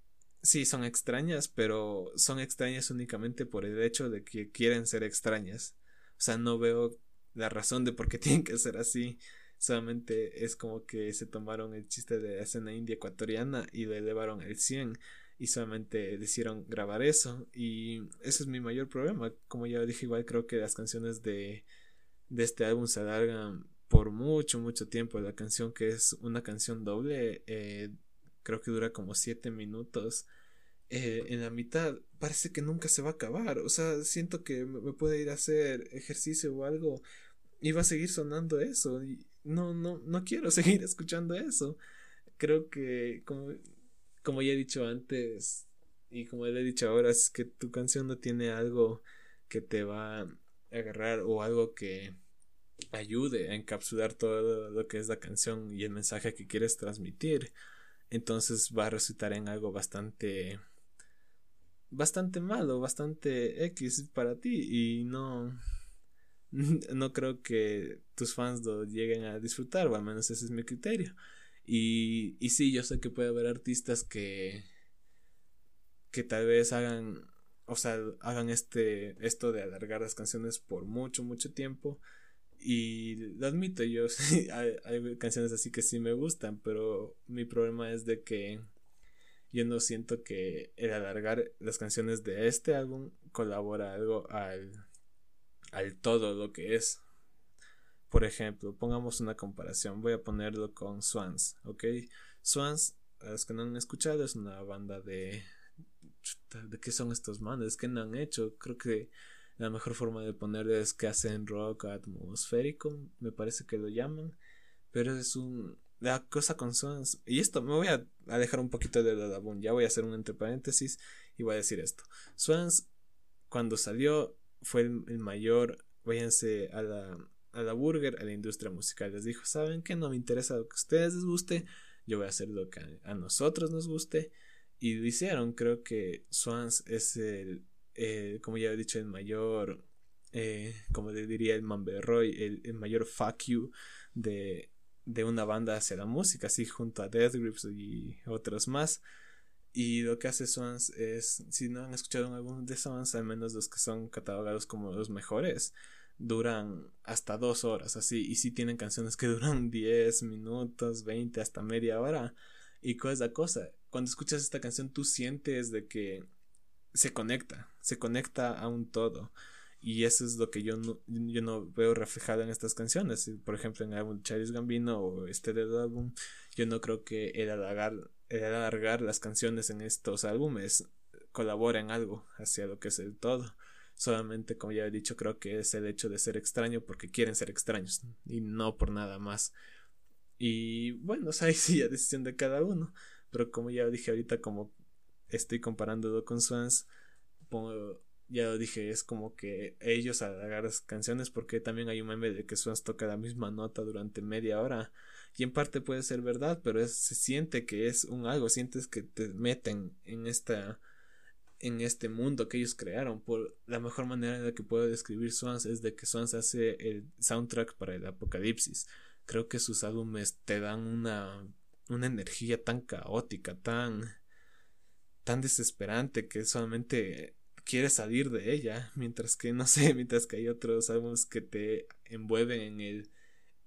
sí, son extrañas, pero son extrañas únicamente por el hecho de que quieren ser extrañas. O sea, no veo la razón de por qué [LAUGHS] tienen que ser así. Solamente es como que se tomaron el chiste de la escena india ecuatoriana y lo elevaron al 100 y solamente decidieron grabar eso y ese es mi mayor problema. Como ya dije, igual creo que las canciones de, de este álbum se alargan por mucho, mucho tiempo. La canción que es una canción doble, eh, creo que dura como 7 minutos. Eh, en la mitad parece que nunca se va a acabar. O sea, siento que me puede ir a hacer ejercicio o algo y va a seguir sonando eso. Y no, no, no quiero [LAUGHS] seguir escuchando eso. Creo que, como, como ya he dicho antes, y como le he dicho ahora, es que tu canción no tiene algo que te va a agarrar o algo que ayude a encapsular todo lo que es la canción y el mensaje que quieres transmitir. Entonces va a resultar en algo bastante bastante malo, bastante X para ti y no [LAUGHS] no creo que tus fans lo lleguen a disfrutar, o al menos ese es mi criterio. Y, y sí, yo sé que puede haber artistas que que tal vez hagan o sea, hagan este esto de alargar las canciones por mucho mucho tiempo y lo admito, yo [LAUGHS] hay, hay canciones así que sí me gustan, pero mi problema es de que yo no siento que el alargar las canciones de este álbum colabora algo al, al todo lo que es. Por ejemplo, pongamos una comparación, voy a ponerlo con Swans, ¿ok? Swans, a los que no han escuchado, es una banda de... ¿De qué son estos manes? ¿Qué no han hecho? Creo que la mejor forma de ponerlo es que hacen rock atmosférico, me parece que lo llaman, pero es un la cosa con Swans. Y esto me voy a, dejar un poquito de Dadabun. Ya voy a hacer un entre paréntesis y voy a decir esto. Swans, cuando salió, fue el, mayor. Váyanse a la, a la burger, a la industria musical. Les dijo: ¿Saben que No me interesa lo que a ustedes les guste. Yo voy a hacer lo que a, nosotros nos guste. Y lo hicieron, creo que Swans es el, como ya he dicho, el mayor, eh, como le diría el Mamberroy, el, el mayor fuck you de, de una banda hacia la música, así junto a Death Grips y otros más. Y lo que hace Swans es, si no han escuchado algunos de Swans, al menos los que son catalogados como los mejores, duran hasta dos horas, así. Y si tienen canciones que [LAUGHS] duran 10 minutos, 20, hasta media hora. ¿Y cuál es la cosa? Cuando escuchas esta canción, tú sientes de que se conecta, se conecta a un todo. Y eso es lo que yo no, yo no veo reflejado en estas canciones. Por ejemplo, en el álbum Charles Gambino o este del álbum, yo no creo que el alargar el alargar las canciones en estos álbumes colabora en algo hacia lo que es el todo. Solamente, como ya he dicho, creo que es el hecho de ser extraño porque quieren ser extraños y no por nada más. Y bueno, [LAUGHS] ahí sí, a decisión de cada uno. Pero como ya dije ahorita, como estoy comparándolo con Swans, ya lo dije, es como que ellos alargar las canciones porque también hay un meme de que Swans toca la misma nota durante media hora y en parte puede ser verdad, pero se siente que es un algo, sientes que te meten en esta en este mundo que ellos crearon. Por la mejor manera en la que puedo describir Swans es de que Swans hace el soundtrack para el apocalipsis. Creo que sus álbumes te dan una una energía tan caótica, tan tan desesperante que solamente quieres salir de ella, mientras que no sé, [LAUGHS] mientras que hay otros álbumes que te envuelven en el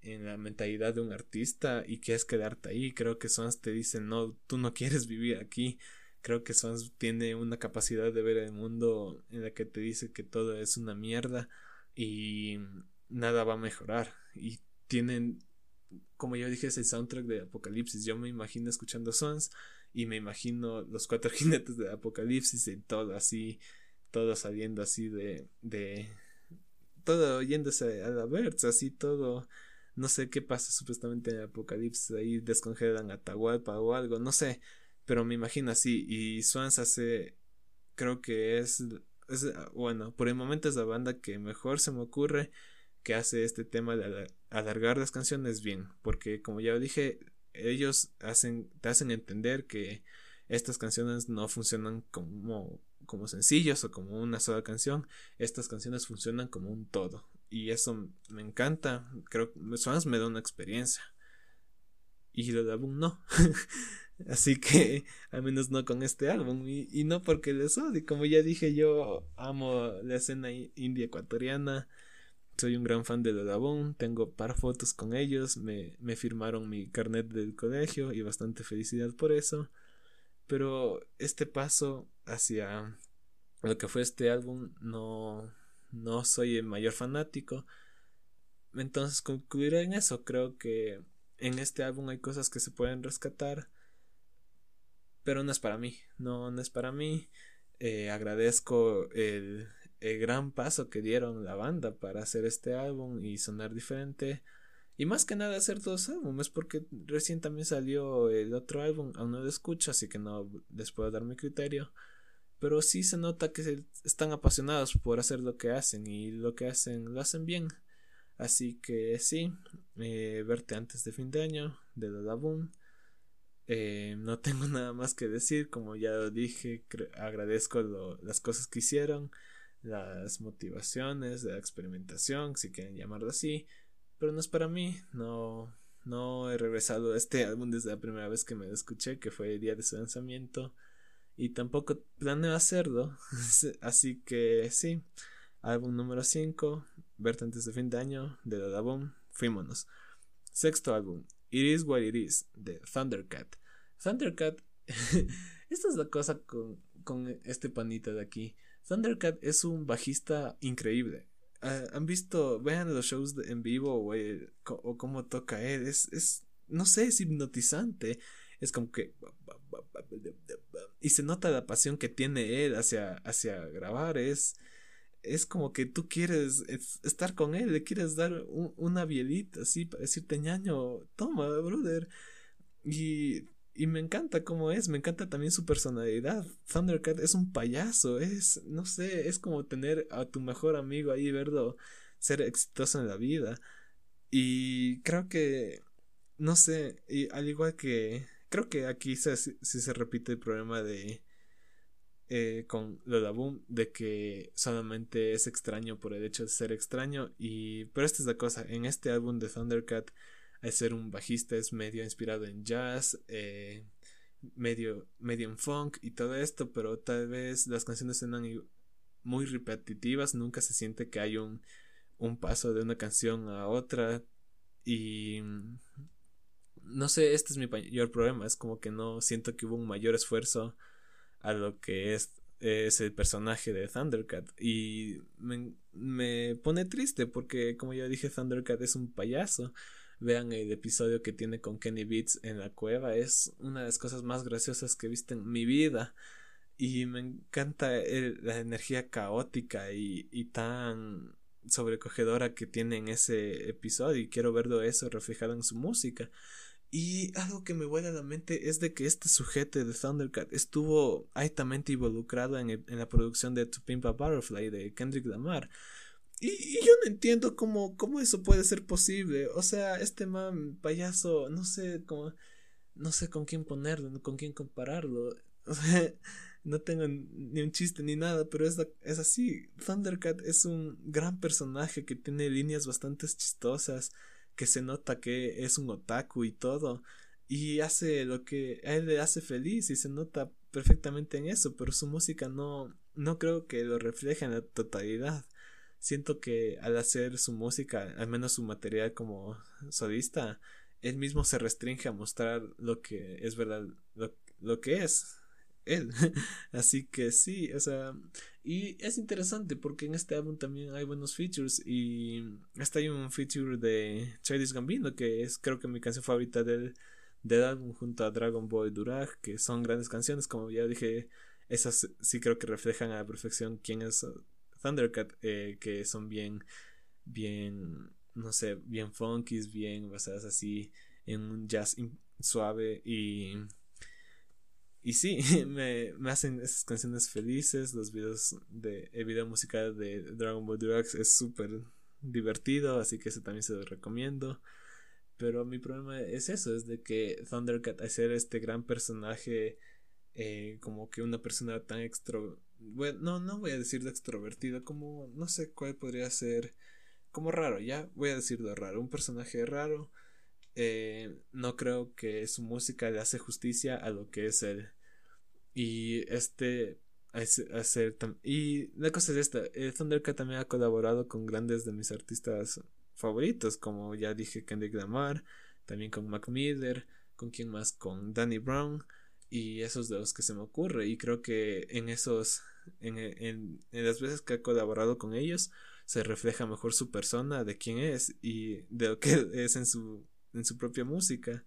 en la mentalidad de un artista y quieres quedarte ahí. Creo que Swans te dice, no, tú no quieres vivir aquí. Creo que Swans tiene una capacidad de ver el mundo en la que te dice que todo es una mierda y nada va a mejorar. Y tienen, como yo dije, ese soundtrack de Apocalipsis. Yo me imagino escuchando Swans y me imagino los cuatro [LAUGHS] jinetes de Apocalipsis y todo así, todo saliendo así de, de, todo yéndose a la verts, así todo no sé qué pasa supuestamente en el apocalipsis. Ahí descongelan Atahualpa o algo. No sé. Pero me imagino así. Y Swans hace. Creo que es. es bueno, por el momento es la banda que mejor se me ocurre que hace este tema de alargar las canciones bien. Porque como ya dije, ellos hacen, te hacen entender que estas canciones no funcionan como, como sencillos o como una sola canción. Estas canciones funcionan como un todo y eso me encanta. Creo que más me da una experiencia. Y lo de álbum no. [LAUGHS] Así que, al menos no con este álbum. Y, no porque les odie. Como ya dije, yo amo la escena indie ecuatoriana. Soy un gran fan de Dodabón. Tengo par fotos con ellos. Me, me firmaron mi carnet del colegio y bastante felicidad por eso. Pero este paso hacia lo que fue este álbum no, no soy el mayor fanático. Entonces concluiré en eso. Creo que en este álbum hay cosas que se pueden rescatar. Pero no es para mí. No, es para mí. Eh, agradezco el, el gran paso que dieron la banda para hacer este álbum y sonar diferente. Y más que nada hacer dos álbumes porque recién también salió el otro álbum, aún no lo escucho, así que no les puedo dar mi criterio pero sí se nota que están apasionados por hacer lo que hacen y lo que hacen lo hacen bien. Así que sí, eh, verte antes de fin de año de la Boom. Eh, no [LAUGHS] tengo nada más que decir, como ya lo dije, agradezco las cosas que hicieron, las motivaciones, la experimentación, si quieren llamarlo así, pero no es para mí, no, no he regresado a este [LAUGHS] álbum desde la primera vez que me lo escuché, que fue el día de su lanzamiento y tampoco planeo hacerlo. [LAUGHS] Así que sí, álbum número 5, verte antes de fin de año, de Dodabom, fuímonos. Sexto álbum, It Is What It Is, de Thundercat. Thundercat, [LAUGHS] esta es la cosa con, con este panita de aquí. Thundercat es un bajista increíble. Ah, han visto, vean los shows en vivo o, o cómo toca él. Es, es, no sé, es hipnotizante. Es como que y se nota la pasión que tiene él hacia, hacia grabar, es, es como que tú quieres estar con él, le quieres dar una bielita así para decirte ñaño, toma, brother. Y, y me encanta cómo es, me encanta también su personalidad. Thundercat es un payaso, es, no sé, es como tener a tu mejor amigo ahí, verlo ser exitoso en la vida. Y creo que, no sé, y al igual que creo que aquí sí se, repite el problema de eh, con lo Boom de que solamente es extraño por el hecho de ser extraño y pero esta es la cosa en este álbum de Thundercat al ser un bajista es medio inspirado en jazz eh, medio medio en funk y todo esto pero tal vez las canciones suenan muy repetitivas nunca se siente que hay un un paso de una canción a otra y no sé, este es mi mayor problema, es como que no siento que hubo un mayor esfuerzo a lo que es, es el personaje de Thundercat. Y me, me pone triste porque como ya dije Thundercat es un payaso. Vean el episodio que tiene con Kenny Beats en la cueva es una de las cosas más graciosas que he visto en mi vida. Y me encanta la energía caótica y, y tan sobrecogedora que tiene en ese episodio y quiero verlo eso reflejado en su música. Y algo que me vuela a la mente es de que este sujeto de Thundercat estuvo altamente involucrado en, en la producción de To Pimp Butterfly de Kendrick Lamar. Y, yo no entiendo cómo, cómo eso puede ser posible. O sea, este man payaso, no sé cómo, no sé con quién ponerlo, con quién compararlo. [LAUGHS] No tengo ni un chiste ni nada, pero es, es así. Thundercat es un gran personaje que tiene líneas bastante chistosas, que se nota que es un otaku y todo, y hace lo que a él le hace feliz y se nota perfectamente en eso, pero su música no, no creo que lo refleje en la totalidad. Siento que al hacer su música, al menos su material como solista, él mismo se restringe a mostrar lo que es verdad, lo, lo que es, él. [LAUGHS] Así que sí, o sea, y es interesante porque en este álbum también hay buenos features y hasta hay un feature de Childish Gambino que es creo que mi canción favorita del, del álbum junto a Dragon Boy Durag, que son grandes canciones, como ya dije, esas sí creo que reflejan a la perfección quién es Thundercat, eh, que son bien, bien, no sé, bien funkies, bien basadas así en un jazz suave y y sí, [LAUGHS] me, me, hacen esas canciones felices, los videos de, el video musical de Dragon Ball Deluxe es súper divertido, así que eso también se lo recomiendo. Pero mi problema es eso, es de que Thundercat al ser este gran personaje, eh, como que una persona tan extro... Bueno, no, no voy a decir de extrovertido, como no sé cuál podría ser, como raro, ya voy a decirlo raro, un personaje raro eh, no creo que su música le hace justicia a lo que es él. Y este hacer y la cosa es esta eh, Thundercat también ha colaborado con grandes de mis artistas favoritos como ya dije Kendrick Lamar también con Mac Miller con quien más con Danny Brown y esos de los que se me ocurre y creo que en esos en, en, en las veces que ha colaborado con ellos se refleja mejor su persona de quién es y de lo que [LAUGHS] es en su en su propia música.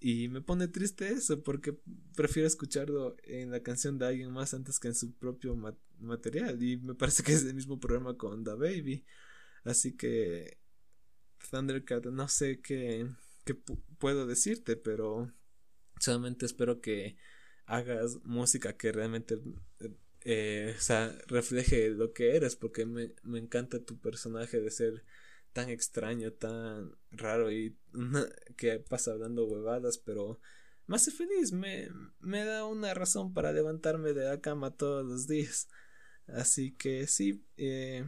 Y me pone triste eso porque prefiero escucharlo en la canción de alguien más antes que en su propio material. Y me parece que es el mismo problema con The Baby. Así que Thundercat, no sé qué, qué puedo decirte, pero solamente espero que hagas música que realmente eh, o sea, refleje lo que eres, porque me, me encanta tu personaje de ser tan extraño, tan raro y que pasa hablando huevadas, pero me hace feliz, me, me da una razón para levantarme de la cama todos los días. Así que sí, eh,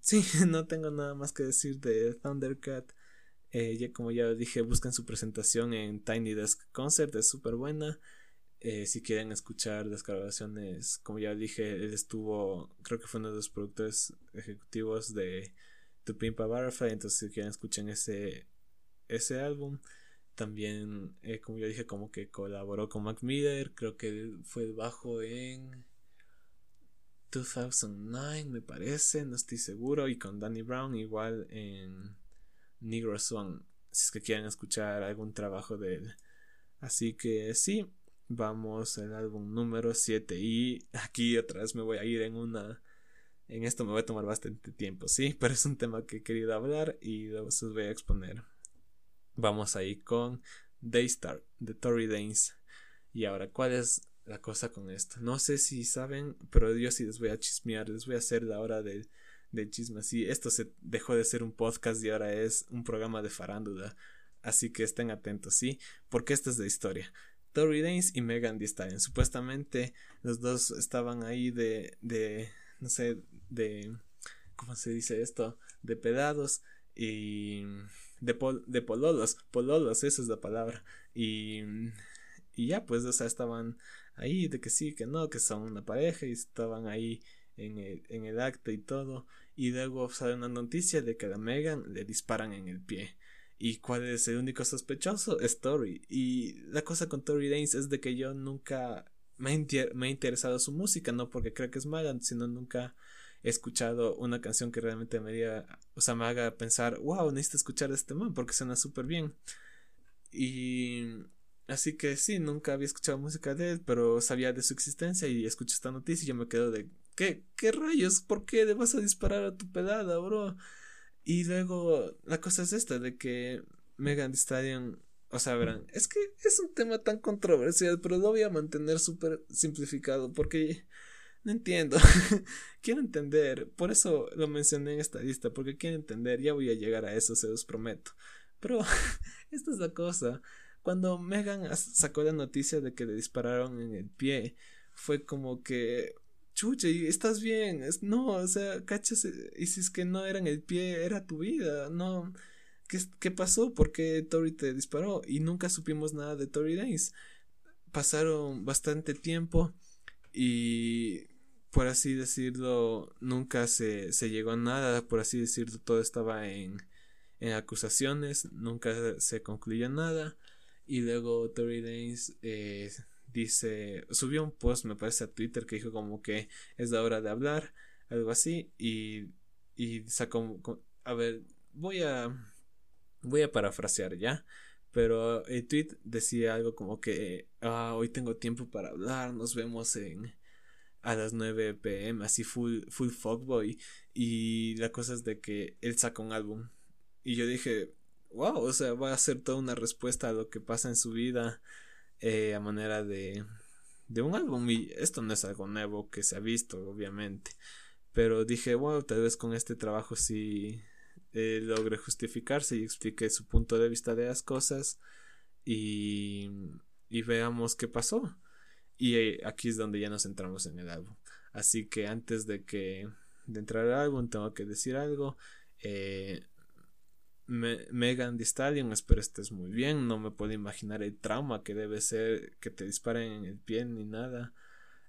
sí, [LAUGHS] no tengo nada más que decir de Thundercat. Eh, ya como ya dije, busquen su presentación en Tiny Desk Concert, es súper buena. Eh, si quieren escuchar las grabaciones, como ya dije, él estuvo, creo que fue uno de los productores ejecutivos de To Pimpa Butterfly, entonces si quieren escuchen ese, ese álbum. También, eh, como ya dije, como que colaboró con Mac Miller, creo que fue bajo en 2009, me parece, no estoy seguro, y con Danny Brown igual en Negro Swan, si es que quieren escuchar algún trabajo de él. Así que sí, Vamos al álbum número 7 y aquí otra vez me voy a ir en una... En esto me voy a tomar bastante tiempo, sí, pero es un tema que he querido hablar y los voy a exponer. Vamos ahí con Daystar de Tory Danes. Y ahora, ¿cuál es la cosa con esto? No sé si saben, pero yo sí les voy a chismear, les voy a hacer la hora de, de chisme. Esto se dejó de ser un podcast y ahora es un programa de farándula. Así que estén atentos, ¿sí? Porque esta es la historia. Tori Danes y Megan Thee Stallion. Supuestamente los dos estaban ahí de, de, no sé, de, ¿cómo se dice esto? De pedados y de, de pololos, pololos, esa es la palabra. Y, y ya, pues, o sea, estaban ahí de que sí, que no, que son una pareja y estaban ahí en el, en el acto y todo. Y luego sale una noticia de que a Megan le disparan en el pie. ¿Y cuál es el único sospechoso? Es Tori. Y la cosa con Tori Danes es de que yo nunca me, me he interesado su música, no porque creo que es mala, sino nunca he escuchado una canción que realmente me diga, o sea, me haga pensar, wow, necesito escuchar este man porque suena súper bien. Y así que sí, nunca había escuchado música de él, pero sabía de su existencia y escucho esta noticia y yo me quedo de, ¿qué, qué rayos? ¿Por qué le vas a disparar a tu pedada, bro? Y luego la cosa es esta, de que Megan Thee Stallion, o sea, verán, es que es un tema tan controversial, pero lo voy a mantener súper simplificado porque no entiendo. [LAUGHS] quiero entender, por eso lo mencioné en esta lista, porque quiero entender, ya voy a llegar a eso, se los prometo. Pero [LAUGHS] esta es la cosa. Cuando Megan sacó la noticia de que le dispararon en el pie, fue como que chuche, estás bien, es, no, o sea, cachas, y si es que no era en el pie, era tu vida, no, ¿qué, qué pasó? ¿Por qué Tori te disparó? Y nunca supimos nada de Tori Days. Pasaron bastante tiempo y, por así decirlo, nunca se, se llegó a nada, por así decirlo, todo estaba en, en acusaciones, nunca se concluyó nada. Y luego Tori Days eh, dice, subió un post, me parece, a Twitter que dijo como que es la hora de hablar, algo así, y, y sacó, a ver, voy a, voy a parafrasear ya, pero el tweet decía algo como que, ah, hoy tengo tiempo para hablar, nos vemos en, a las 9 pm, así full, full fuckboy, y la cosa es de que él saca un álbum, y yo dije, wow, o sea, va a ser toda una respuesta a lo que pasa en su vida, eh, a manera de, de un álbum. Y esto no es algo nuevo que se ha visto, obviamente. Pero dije, wow, tal vez con este trabajo sí eh, logre justificarse y explique su punto de vista de las cosas. Y, y veamos qué pasó. Y eh, aquí es donde ya nos centramos en el álbum. Así que antes de que de entrar al álbum tengo que decir algo. Eh, Megan Thee Stallion, espero estés muy bien. No me puedo imaginar el trauma que debe ser que te disparen en el pie ni nada.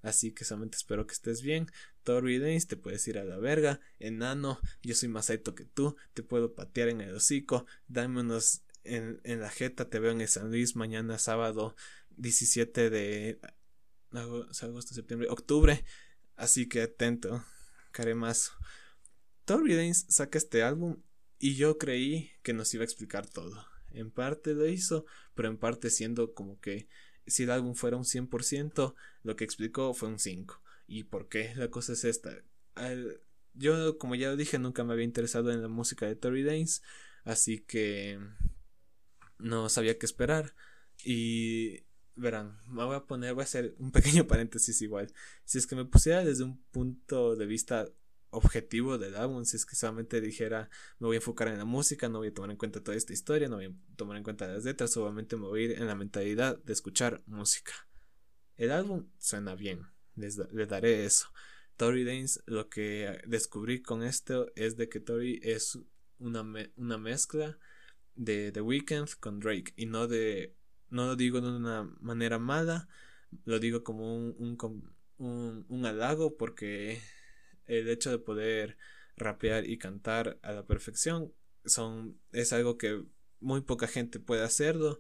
Así que solamente espero que estés bien. Tori Danes, te puedes ir a la verga. Enano, yo soy más alto que tú. Te puedo patear en el hocico. Dame unos en, la jeta. Te veo en el San Luis mañana sábado 17 de agosto, septiembre, octubre. Así que atento, caremazo. Tori Danes saca este álbum y yo creí que nos iba a explicar todo. En parte lo hizo, pero en parte siendo como que si el álbum fuera un 100%, lo que explicó fue un 5. ¿Y por qué? La cosa es esta. yo, como ya dije, nunca me había interesado en la música de Tory Danes, así que no sabía qué esperar. Y verán, me voy a poner, voy a hacer un [LAUGHS] pequeño paréntesis igual. Si es que me pusiera desde un punto de vista objetivo del álbum si es que solamente dijera me voy a enfocar en la música, no voy a tomar en cuenta toda esta historia, no voy a tomar en cuenta las letras, solamente me voy a ir en la mentalidad de escuchar música. El álbum suena bien, les, daré eso. Tori Danes, lo que descubrí con esto es de que Tori es una, una mezcla de The Weeknd con Drake y no de no lo digo de una manera mala, lo digo como un, un, un, un halago porque el hecho de poder rapear y cantar a la perfección son es algo que muy poca gente puede hacerlo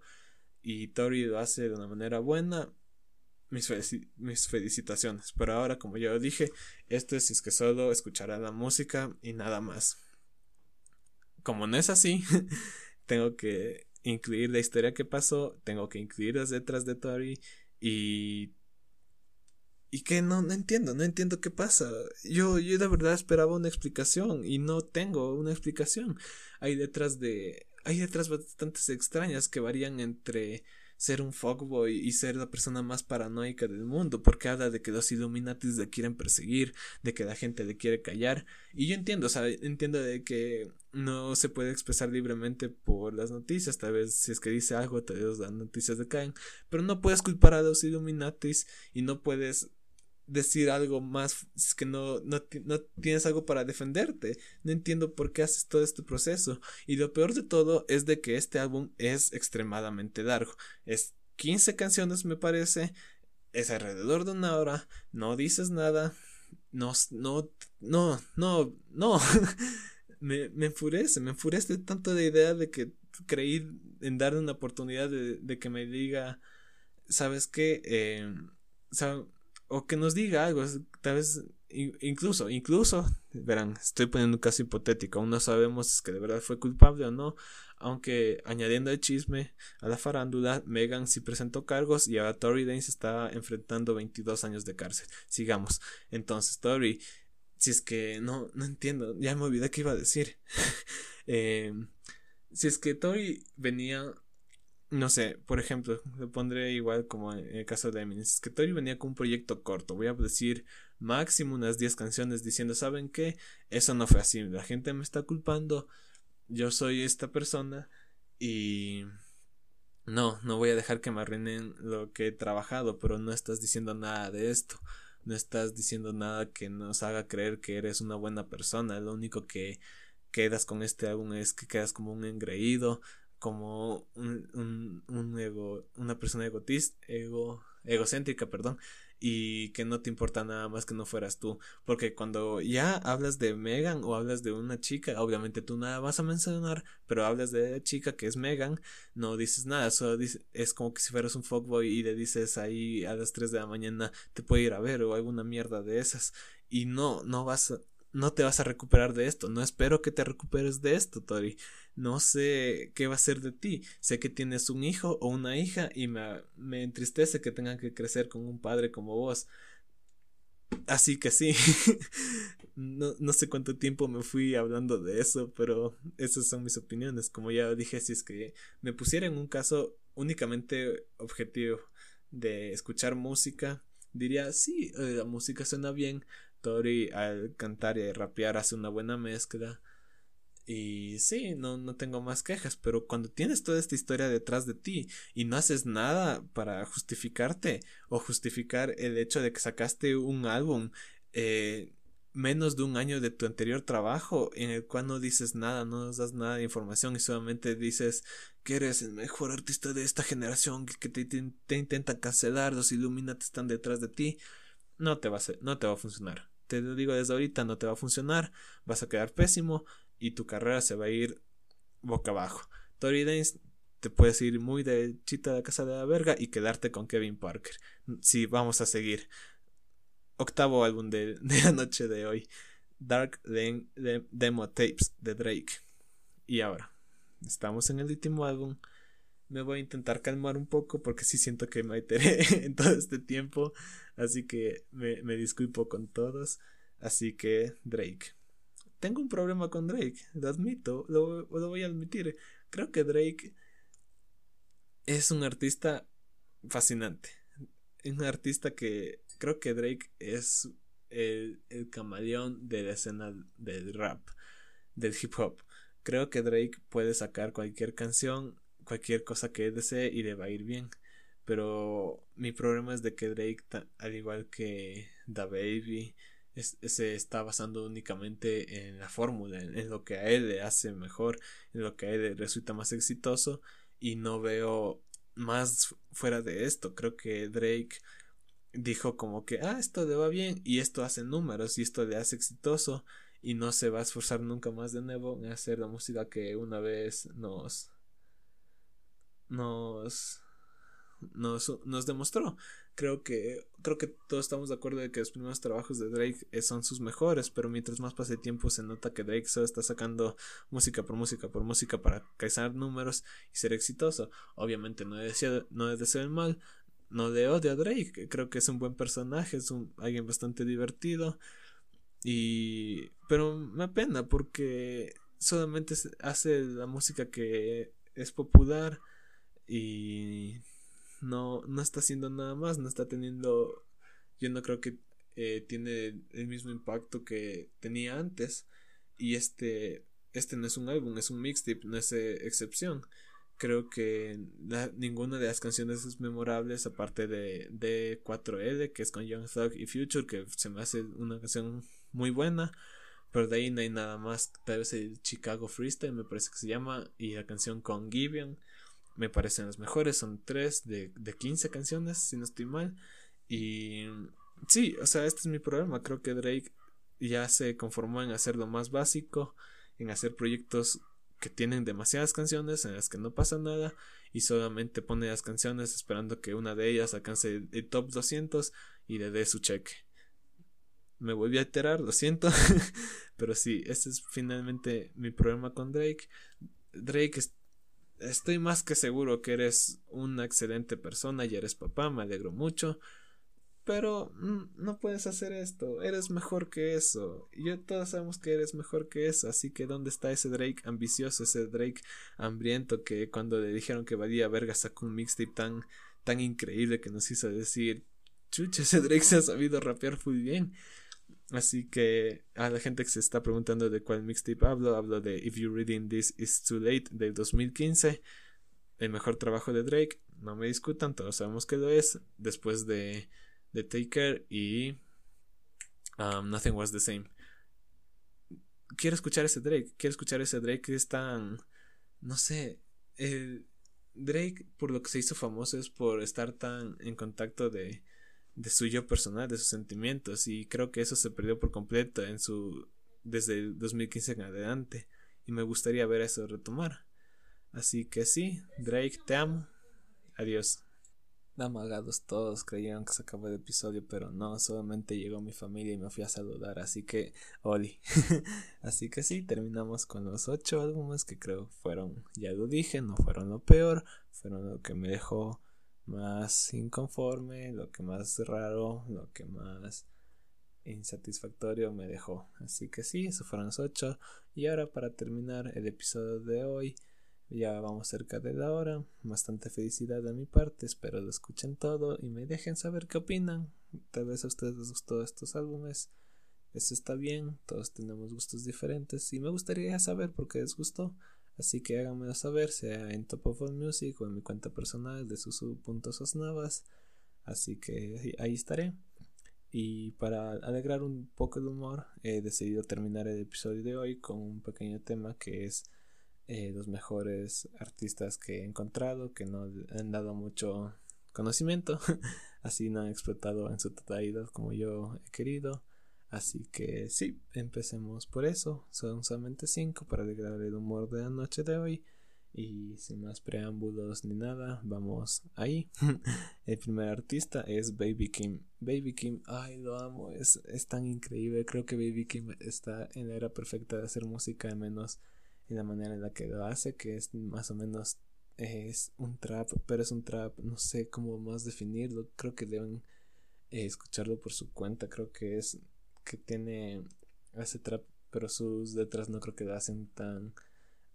y Tori lo hace de una manera buena. Mis, mis felicitaciones. Pero ahora como ya lo dije esto es es que solo escuchará la música y nada más. Como no es así [LAUGHS] tengo que incluir la historia que pasó tengo que incluir las letras de Tori y y que no, no entiendo, no entiendo qué pasa. Yo, yo de verdad esperaba una explicación y no tengo una explicación. Hay letras de, hay letras bastante extrañas que varían entre ser un fuckboy y ser la persona más paranoica del mundo, porque habla de que los Illuminatis le quieren perseguir, de que la gente le quiere callar, y yo entiendo, o sea, entiendo de que no se puede expresar libremente por las noticias, tal vez si es que dice algo, tal vez las noticias le caen, pero no puedes culpar a los Illuminatis y no puedes decir algo más es que no, no, no, tienes algo para defenderte. No entiendo por qué haces todo este proceso. Y lo peor de todo es de que este álbum es extremadamente largo. Es 15 canciones me parece. Es alrededor de una hora. No dices nada. No, no, no, no, no. [LAUGHS] me, me enfurece, me enfurece tanto la idea de que creí en darle una oportunidad de, de que me diga, ¿sabes qué? Eh, que nos diga algo, tal vez incluso, incluso, verán, estoy poniendo un caso hipotético, aún no sabemos si es que de verdad fue culpable o no, aunque añadiendo el chisme a la farándula, Megan sí presentó cargos y ahora Tori Danes está enfrentando 22 años de cárcel. Sigamos. Entonces, Tori, si es que no, no entiendo, ya me olvidé qué iba a decir. [LAUGHS] eh, si es que Tori venía no sé, por ejemplo, le pondré igual como en el caso de Eminis, que Tori venía con un proyecto corto, voy a decir máximo unas 10 canciones diciendo, ¿saben qué? Eso no fue así, la gente me está culpando, yo soy esta persona y no, no voy a dejar que me arruinen lo que he trabajado, pero no estás diciendo nada de esto, no estás diciendo nada que nos haga creer que eres una buena persona, lo único que quedas con este álbum es que quedas como un engreído, como un, un, un ego, una persona egotista, ego, egocéntrica, perdón, y que no te importa nada más que no fueras tú. Porque cuando ya hablas de Megan o hablas de una chica, obviamente tú nada vas a mencionar, pero hablas de la chica que es Megan, no dices nada, solo dices, es como que si fueras un fuckboy y le dices ahí a las 3 de la mañana te puede ir a ver o alguna mierda de esas. Y no, no vas no te vas a recuperar de esto. No espero que te recuperes de esto, Tori. No sé qué va a ser de ti. Sé que tienes un hijo o una hija y me, me entristece que tengan que crecer con un padre como vos. Así que sí, [LAUGHS] no, no sé cuánto tiempo me fui hablando de eso, pero esas son mis opiniones. Como ya dije, si es que me pusiera en un caso únicamente objetivo de escuchar música, diría, sí, eh, la música suena bien, Tori al cantar y rapear hace una buena mezcla. Y sí, no, no tengo más quejas, pero cuando tienes toda esta historia detrás de ti y no haces nada para justificarte o justificar el hecho de que sacaste un álbum eh, menos de un año de tu anterior trabajo en el cual no dices nada, no nos das nada de información y solamente dices que eres el mejor artista de esta generación, que, te, te, intentan cancelar, los Illuminati están detrás de ti, no te va a, no te va a funcionar te lo digo desde ahorita, no te va a funcionar, vas a quedar pésimo y tu carrera se va a ir boca abajo. Tory Danes te puedes ir muy de chita de casa de la verga y quedarte con Kevin Parker. Si vamos a seguir. Octavo álbum de, [LAUGHS] la noche de hoy. Dark Demo Tapes de Drake. Y ahora, estamos en el último álbum me voy a intentar calmar un poco porque sí siento que me alteré [LAUGHS] en todo este tiempo. Así que me, disculpo con todos. Así que Drake. Tengo un problema con Drake, lo admito, lo, voy a admitir. Creo que Drake es un artista fascinante. Un artista que creo que Drake es el, el camaleón de la escena del rap, del hip hop. Creo que Drake puede sacar cualquier canción cualquier cosa que desee y le va a ir bien. Pero mi problema es de que Drake, al igual que Da Baby, se está basando únicamente en la fórmula, en, lo que a él le hace mejor, en lo que a él le resulta más exitoso y no veo más fuera de esto. Creo que Drake dijo como que, ah, esto le va bien y esto hace números y esto le hace exitoso y no se va a esforzar nunca más de nuevo en hacer la música que una vez nos nos, nos, demostró. Creo que, creo que todos estamos de acuerdo de que los primeros trabajos de Drake son sus mejores, pero mientras más pase tiempo se nota que Drake solo está sacando música por música por música para caizar números y ser exitoso. Obviamente no deseo, no deseo el mal, no le odio a Drake, creo que es un buen personaje, es un, alguien bastante divertido. Y. Pero me apena porque solamente hace la música que es popular y no, no está haciendo nada más, no está teniendo, yo no creo que eh, tiene el mismo impacto que tenía antes y este, este no es un álbum, es un mixtape, no es eh, excepción. Creo que ninguna de las canciones es memorable aparte de, de 4L, que es con Young Thug y Future, que se me hace una canción muy buena. Pero de ahí no hay nada más. Tal vez el Chicago Freestyle me parece que se llama. Y la canción con Gibeon me parecen las mejores. Son tres de, de 15 canciones, si no estoy mal. Y sí, o sea, este es mi problema. Creo que Drake ya se conformó en hacer lo más básico, en hacer proyectos que tienen demasiadas canciones en las que no pasa nada y solamente pone las canciones esperando que una de ellas alcance el top 200 y le dé su cheque. Me volví a alterar, lo siento, [LAUGHS] pero sí, este es finalmente mi problema con Drake. Drake, estoy más que seguro que eres una excelente persona y eres papá, me alegro mucho, pero mm, no puedes hacer esto, eres mejor que eso. Y yo todos sabemos que eres mejor que eso, así que ¿dónde está ese Drake ambicioso, ese Drake hambriento que cuando le dijeron que valía verga sacó un mixtape tan, tan increíble que nos hizo decir, chucha, ese Drake se ha sabido rapear muy bien. Así que a la gente que se está preguntando de cuál mixtape hablo, hablo de If You're Reading This Is Too Late del 2015, el mejor trabajo de Drake, no me discutan, todos sabemos que lo es, después de The Taker y um, Nothing Was the Same. Quiero escuchar ese Drake, quiero escuchar ese Drake que es tan, no sé, Drake por lo que se hizo famoso es por estar tan en contacto de, de su yo personal, de sus sentimientos y creo que eso se perdió por completo en su desde el 2015 en adelante y me gustaría ver eso retomar. Así que sí, Drake, te amo. Adiós. Amagados todos creyeron que se acabó el episodio, pero no, solamente llegó mi familia y me fui a saludar, así que, Oli. [LAUGHS] así que sí, terminamos con los ocho álbumes que creo fueron, ya lo dije, no fueron lo peor, fueron lo que me dejó más inconforme, lo que más raro, lo que más insatisfactorio me dejó. Así que sí, esos fueron los ocho. Y ahora para terminar el episodio de hoy, ya vamos cerca de la hora. Bastante felicidad de mi parte. Espero lo escuchen todo y me dejen saber qué opinan. Tal vez a ustedes les gustó estos álbumes. Eso está bien. Todos tenemos gustos diferentes. Y me gustaría saber por qué les gustó. Así que háganmelo saber, sea en Top of All Music o en mi cuenta personal de susu.sosnavas. Así que ahí estaré. Y para alegrar un poco el humor, he decidido terminar el episodio de hoy con un pequeño tema que es eh, los mejores artistas que he encontrado, que no han dado mucho conocimiento, [LAUGHS] así no han explotado en su totalidad como yo he querido. Así que sí, empecemos por eso. Son solamente cinco para alegrar el humor de la noche de hoy. Y sin más preámbulos ni nada, vamos ahí. [LAUGHS] el primer artista es Baby Kim. Baby Kim, ay, lo amo, es, es tan increíble. Creo que Baby Kim está en la era perfecta de hacer música, al menos y la manera en la que lo hace, que es más o menos es un trap, pero es un trap, no sé cómo más definirlo, creo que deben eh, escucharlo por su cuenta, creo que es que tiene ese trap, pero sus letras no creo que hacen tan,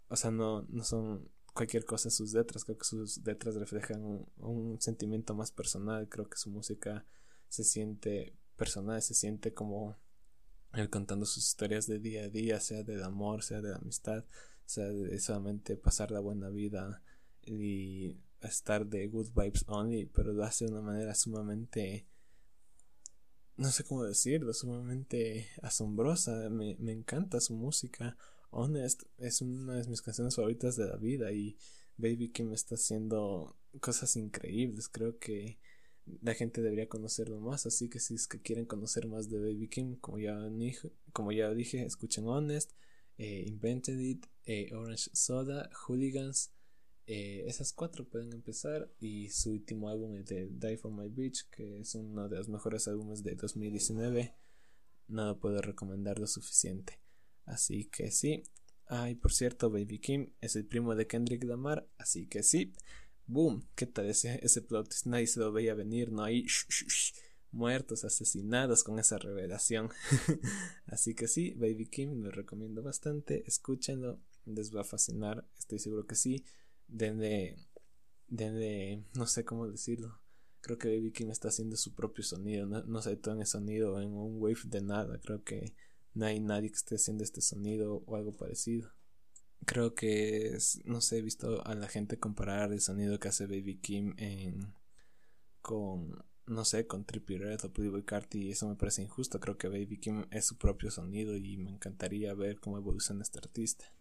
o sea, no, no son cualquier cosa sus letras, creo que sus letras reflejan un, un sentimiento más personal, creo que su música se siente personal, se siente como él contando sus historias de día a día, sea del amor, sea de la amistad, sea de solamente pasar la buena vida y estar de good vibes only, pero lo hace de una manera sumamente, no sé cómo decirlo, sumamente asombrosa. Me, me encanta su música. Honest es una de mis canciones favoritas de la vida y Baby Kim está haciendo cosas increíbles. Creo que la gente debería conocerlo más. Así que si es que quieren conocer más de Baby Kim, como ya, como ya dije, escuchen Honest, eh, Invented It, eh, Orange Soda, Hooligans. Eh, esas cuatro pueden empezar. Y su último álbum es de Die for My Beach, que es uno de los mejores álbumes de 2019. No lo puedo recomendar lo suficiente. Así que sí. Ay, por cierto, Baby Kim es el primo de Kendrick Lamar. Así que sí. Boom, ¿qué tal ese, ese plot? Nadie se lo veía venir, no hay muertos, asesinados con esa revelación. [LAUGHS] Así que sí, Baby Kim lo recomiendo bastante, escúchenlo, les va a fascinar, estoy seguro que sí. Denle denle, no sé cómo decirlo. Creo que Baby Kim está haciendo su propio sonido, no, no se en el sonido en un wave de nada, creo que no hay nadie que esté haciendo este sonido o algo parecido. Creo que es, no sé, he visto a la gente comparar el sonido que hace Baby Kim en con no sé, con Trippie Red o Playboy Carti y eso me parece injusto. Creo que Baby Kim es su propio sonido y me encantaría ver cómo evoluciona este artista.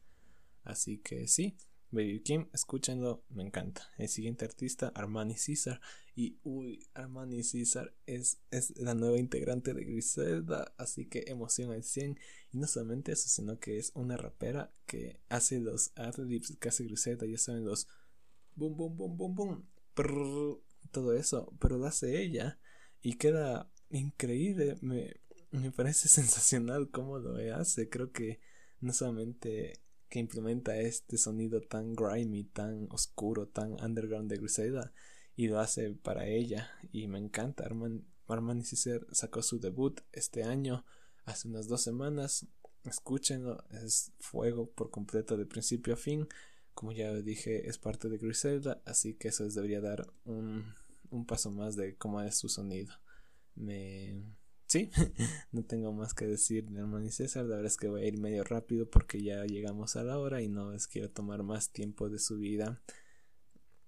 Así que sí, Baby Kim, escúchenlo, me encanta. El siguiente artista, Armani Caesar. Y uy, Armani Caesar es, es la nueva integrante de Griselda, así que emoción al 100. Y no solamente eso, sino que es una rapera que hace los adlibs que hace Griselda, ya saben, los boom, boom, boom, boom, boom todo eso, pero lo hace ella y queda increíble. Me, me parece [LAUGHS] sensacional cómo lo hace. Creo que no solamente que implementa este sonido tan grimy, tan oscuro, tan underground de Griselda y lo hace para ella y me encanta. Arman, Armani Cicer sacó su debut este año, hace unas dos semanas. Escúchenlo, es fuego por completo de principio a fin. Como ya dije, es parte de Griselda, así que eso les debería dar un un paso más de cómo es su sonido. Me... Sí, [LAUGHS] no tengo más que decir de Armani César. La verdad es que voy a ir medio rápido porque ya llegamos a la hora y no les quiero tomar más tiempo de su vida.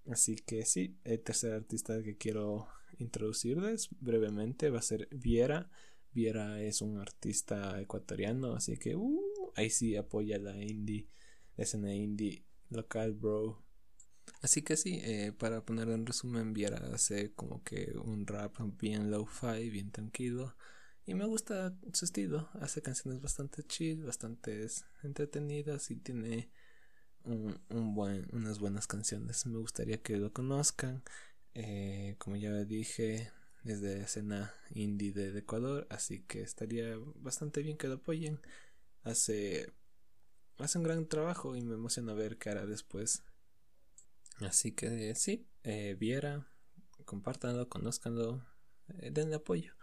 Así que sí, el tercer artista que quiero introducirles brevemente va a ser Viera. Viera es un artista ecuatoriano, así que uh, ahí sí apoya la indie, la escena indie local, bro. Así que sí, eh, para poner en resumen, Viera hace como que un rap bien low-fi, bien tranquilo. Y me gusta su estilo. Hace canciones bastante chill, bastante entretenidas y tiene un, buen, unas buenas canciones. Me gustaría que lo conozcan. Eh, como ya dije, es de escena indie de Ecuador, así que estaría bastante bien que lo apoyen. Hace, hace un gran trabajo y me emociona ver qué hará después. Así que sí, eh, viera, compártanlo, conozcanlo, eh, denle apoyo.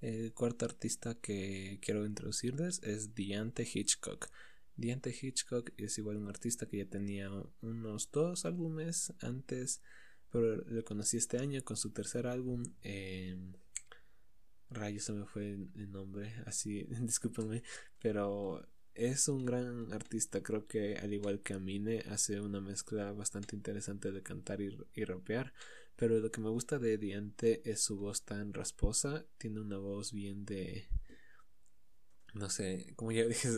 El cuarto artista que quiero introducirles es Diante Hitchcock. Diante Hitchcock es igual un artista que ya tenía unos dos álbumes antes, pero lo conocí este año con su tercer álbum. Eh, rayos, se me fue el nombre, así, [LAUGHS] discúlpenme, pero es un gran artista, creo que al igual que Amine hace una mezcla bastante interesante de cantar y, rapear, pero lo que me gusta de Diante es su voz tan rasposa, tiene una voz bien de no sé, como ya [LAUGHS] dije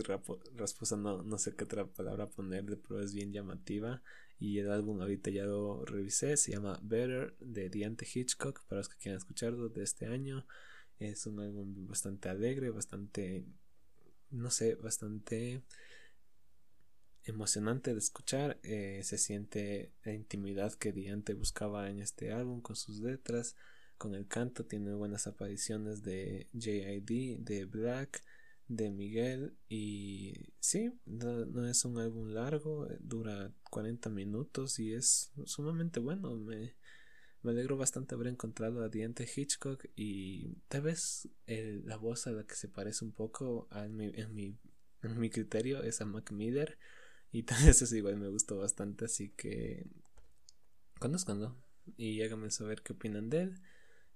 rasposa, no, no sé qué otra palabra ponerle, pero es bien llamativa y el álbum ahorita ya lo revisé, se llama Better de Diante Hitchcock, para los que quieran escucharlo de este año. Es un álbum bastante alegre, bastante no sé, bastante emocionante de escuchar. Eh, se siente la intimidad que Diante buscaba en este álbum con sus letras, con el canto. Tiene buenas apariciones de JID, de Black, de Miguel. Y sí, no, es un álbum largo, dura 40 minutos y es sumamente bueno. Me, me alegro bastante haber encontrado a Diente Hitchcock y tal vez la voz a la que se parece un poco en, mi, en, mi, en mi criterio es a Mac Miller y [LAUGHS] vez eso igual me gustó bastante así que conozcanlo y háganme saber qué opinan de él.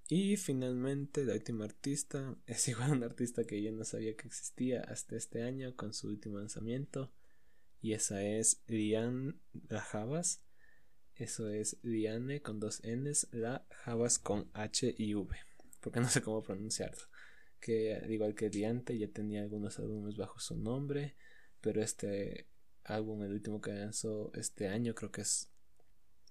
Y finalmente la última artista [LAUGHS] es igual un artista que yo no sabía que existía hasta este año con su último lanzamiento. Y esa es Lian Rajabas eso es Liane con dos N's, la Javas con H y V, porque no sé cómo pronunciarlo. Que al igual que Diante ya tenía algunos álbumes bajo su nombre, pero este álbum, el último que lanzó este año, creo que es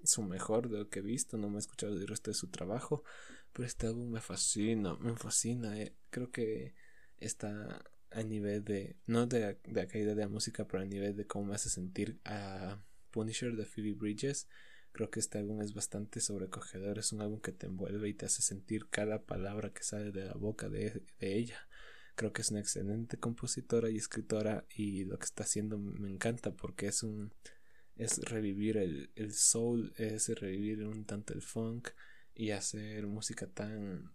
su mejor de lo que he visto. No me he escuchado el resto de su trabajo, pero este álbum me fascina, me fascina. Eh. Creo que está a nivel de, no de, de la calidad de la música, pero a nivel de cómo me hace sentir a Punisher de Phoebe Bridges Creo que este álbum es bastante sobrecogedor, es un álbum que te envuelve y te hace sentir cada palabra que sale de la boca de, ella. Creo que es una excelente compositora y escritora y lo que está haciendo me encanta porque es un es revivir el, el soul, es revivir un tanto el funk y hacer música tan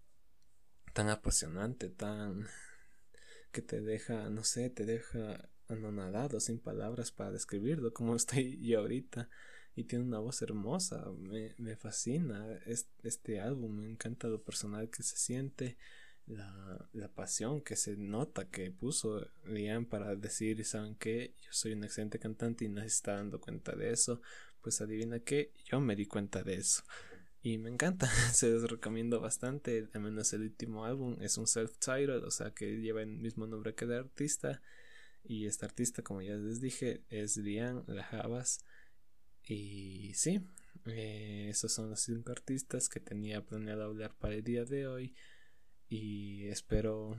tan apasionante, tan que te deja, no sé, te deja anonadado sin palabras para describirlo como [LAUGHS] estoy yo ahorita. Y tiene una voz hermosa, me, me fascina. Este álbum, me encanta lo personal que se siente, la, la pasión que se nota que puso Liam para decir, ¿saben qué? Yo soy un excelente cantante y no se está dando cuenta de eso, pues adivina qué, yo me di cuenta de eso. Y me encanta, [LAUGHS] se los recomiendo bastante, al menos el último álbum es un self-titled, o sea que lleva el mismo nombre que el artista. Y este artista, como ya les dije, es Liam Lajabas. Y sí, eh, esos son los cinco artistas que tenía planeado hablar para el día de hoy. Y espero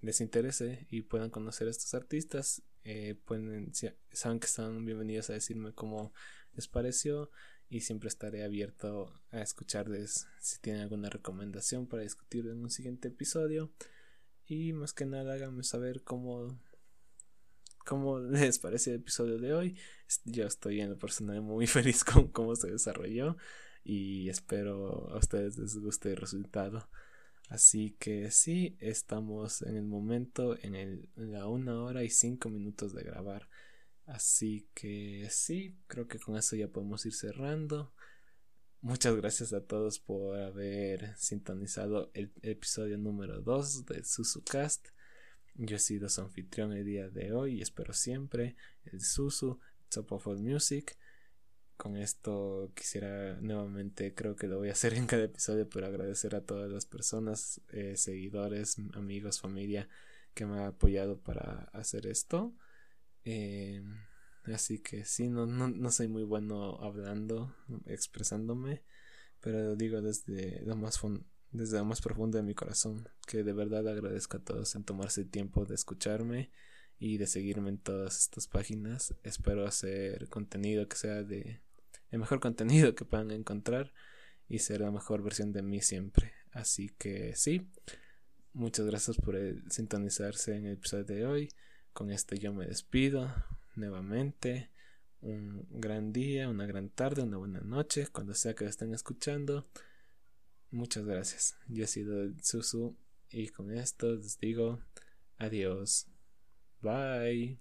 les interese y puedan conocer a estos artistas. Eh, pueden, saben que están bienvenidos a decirme cómo les pareció y siempre estaré abierto a escucharles si tienen alguna recomendación para discutir en un siguiente episodio. Y más que nada háganme saber cómo, cómo [LAUGHS] les parece el episodio de hoy. Yo estoy en lo personal muy [LAUGHS] feliz con cómo se desarrolló y espero a ustedes les guste el resultado. Así que sí, estamos en el momento, en, el, la una hora y cinco minutos de grabar. Así que sí, creo que con eso ya podemos ir cerrando. Muchas gracias a todos por haber sintonizado el episodio número 2 de SusuCast. Yo he sido su anfitrión el día de hoy y espero siempre el Susu Top of All Music. Con esto quisiera nuevamente, creo que lo voy a hacer en cada episodio, pero agradecer a todas las personas, eh, seguidores, amigos, familia que me ha apoyado para hacer esto. Eh, así que sí, no, no, no soy muy bueno hablando, expresándome, pero digo desde lo más desde lo más profundo de mi corazón, que de verdad agradezco a todos en tomarse el tiempo de escucharme y de seguirme en todas estas páginas. Espero hacer contenido que sea de el mejor contenido que puedan encontrar y ser la mejor versión de mí siempre. Así que sí, muchas gracias por sintonizarse en el episodio de hoy. Con esto yo me despido nuevamente. Un gran día, una gran tarde, una buena noche, cuando sea que lo estén escuchando. Muchas gracias. Yo he sido Susu y con esto les digo adiós. Bye.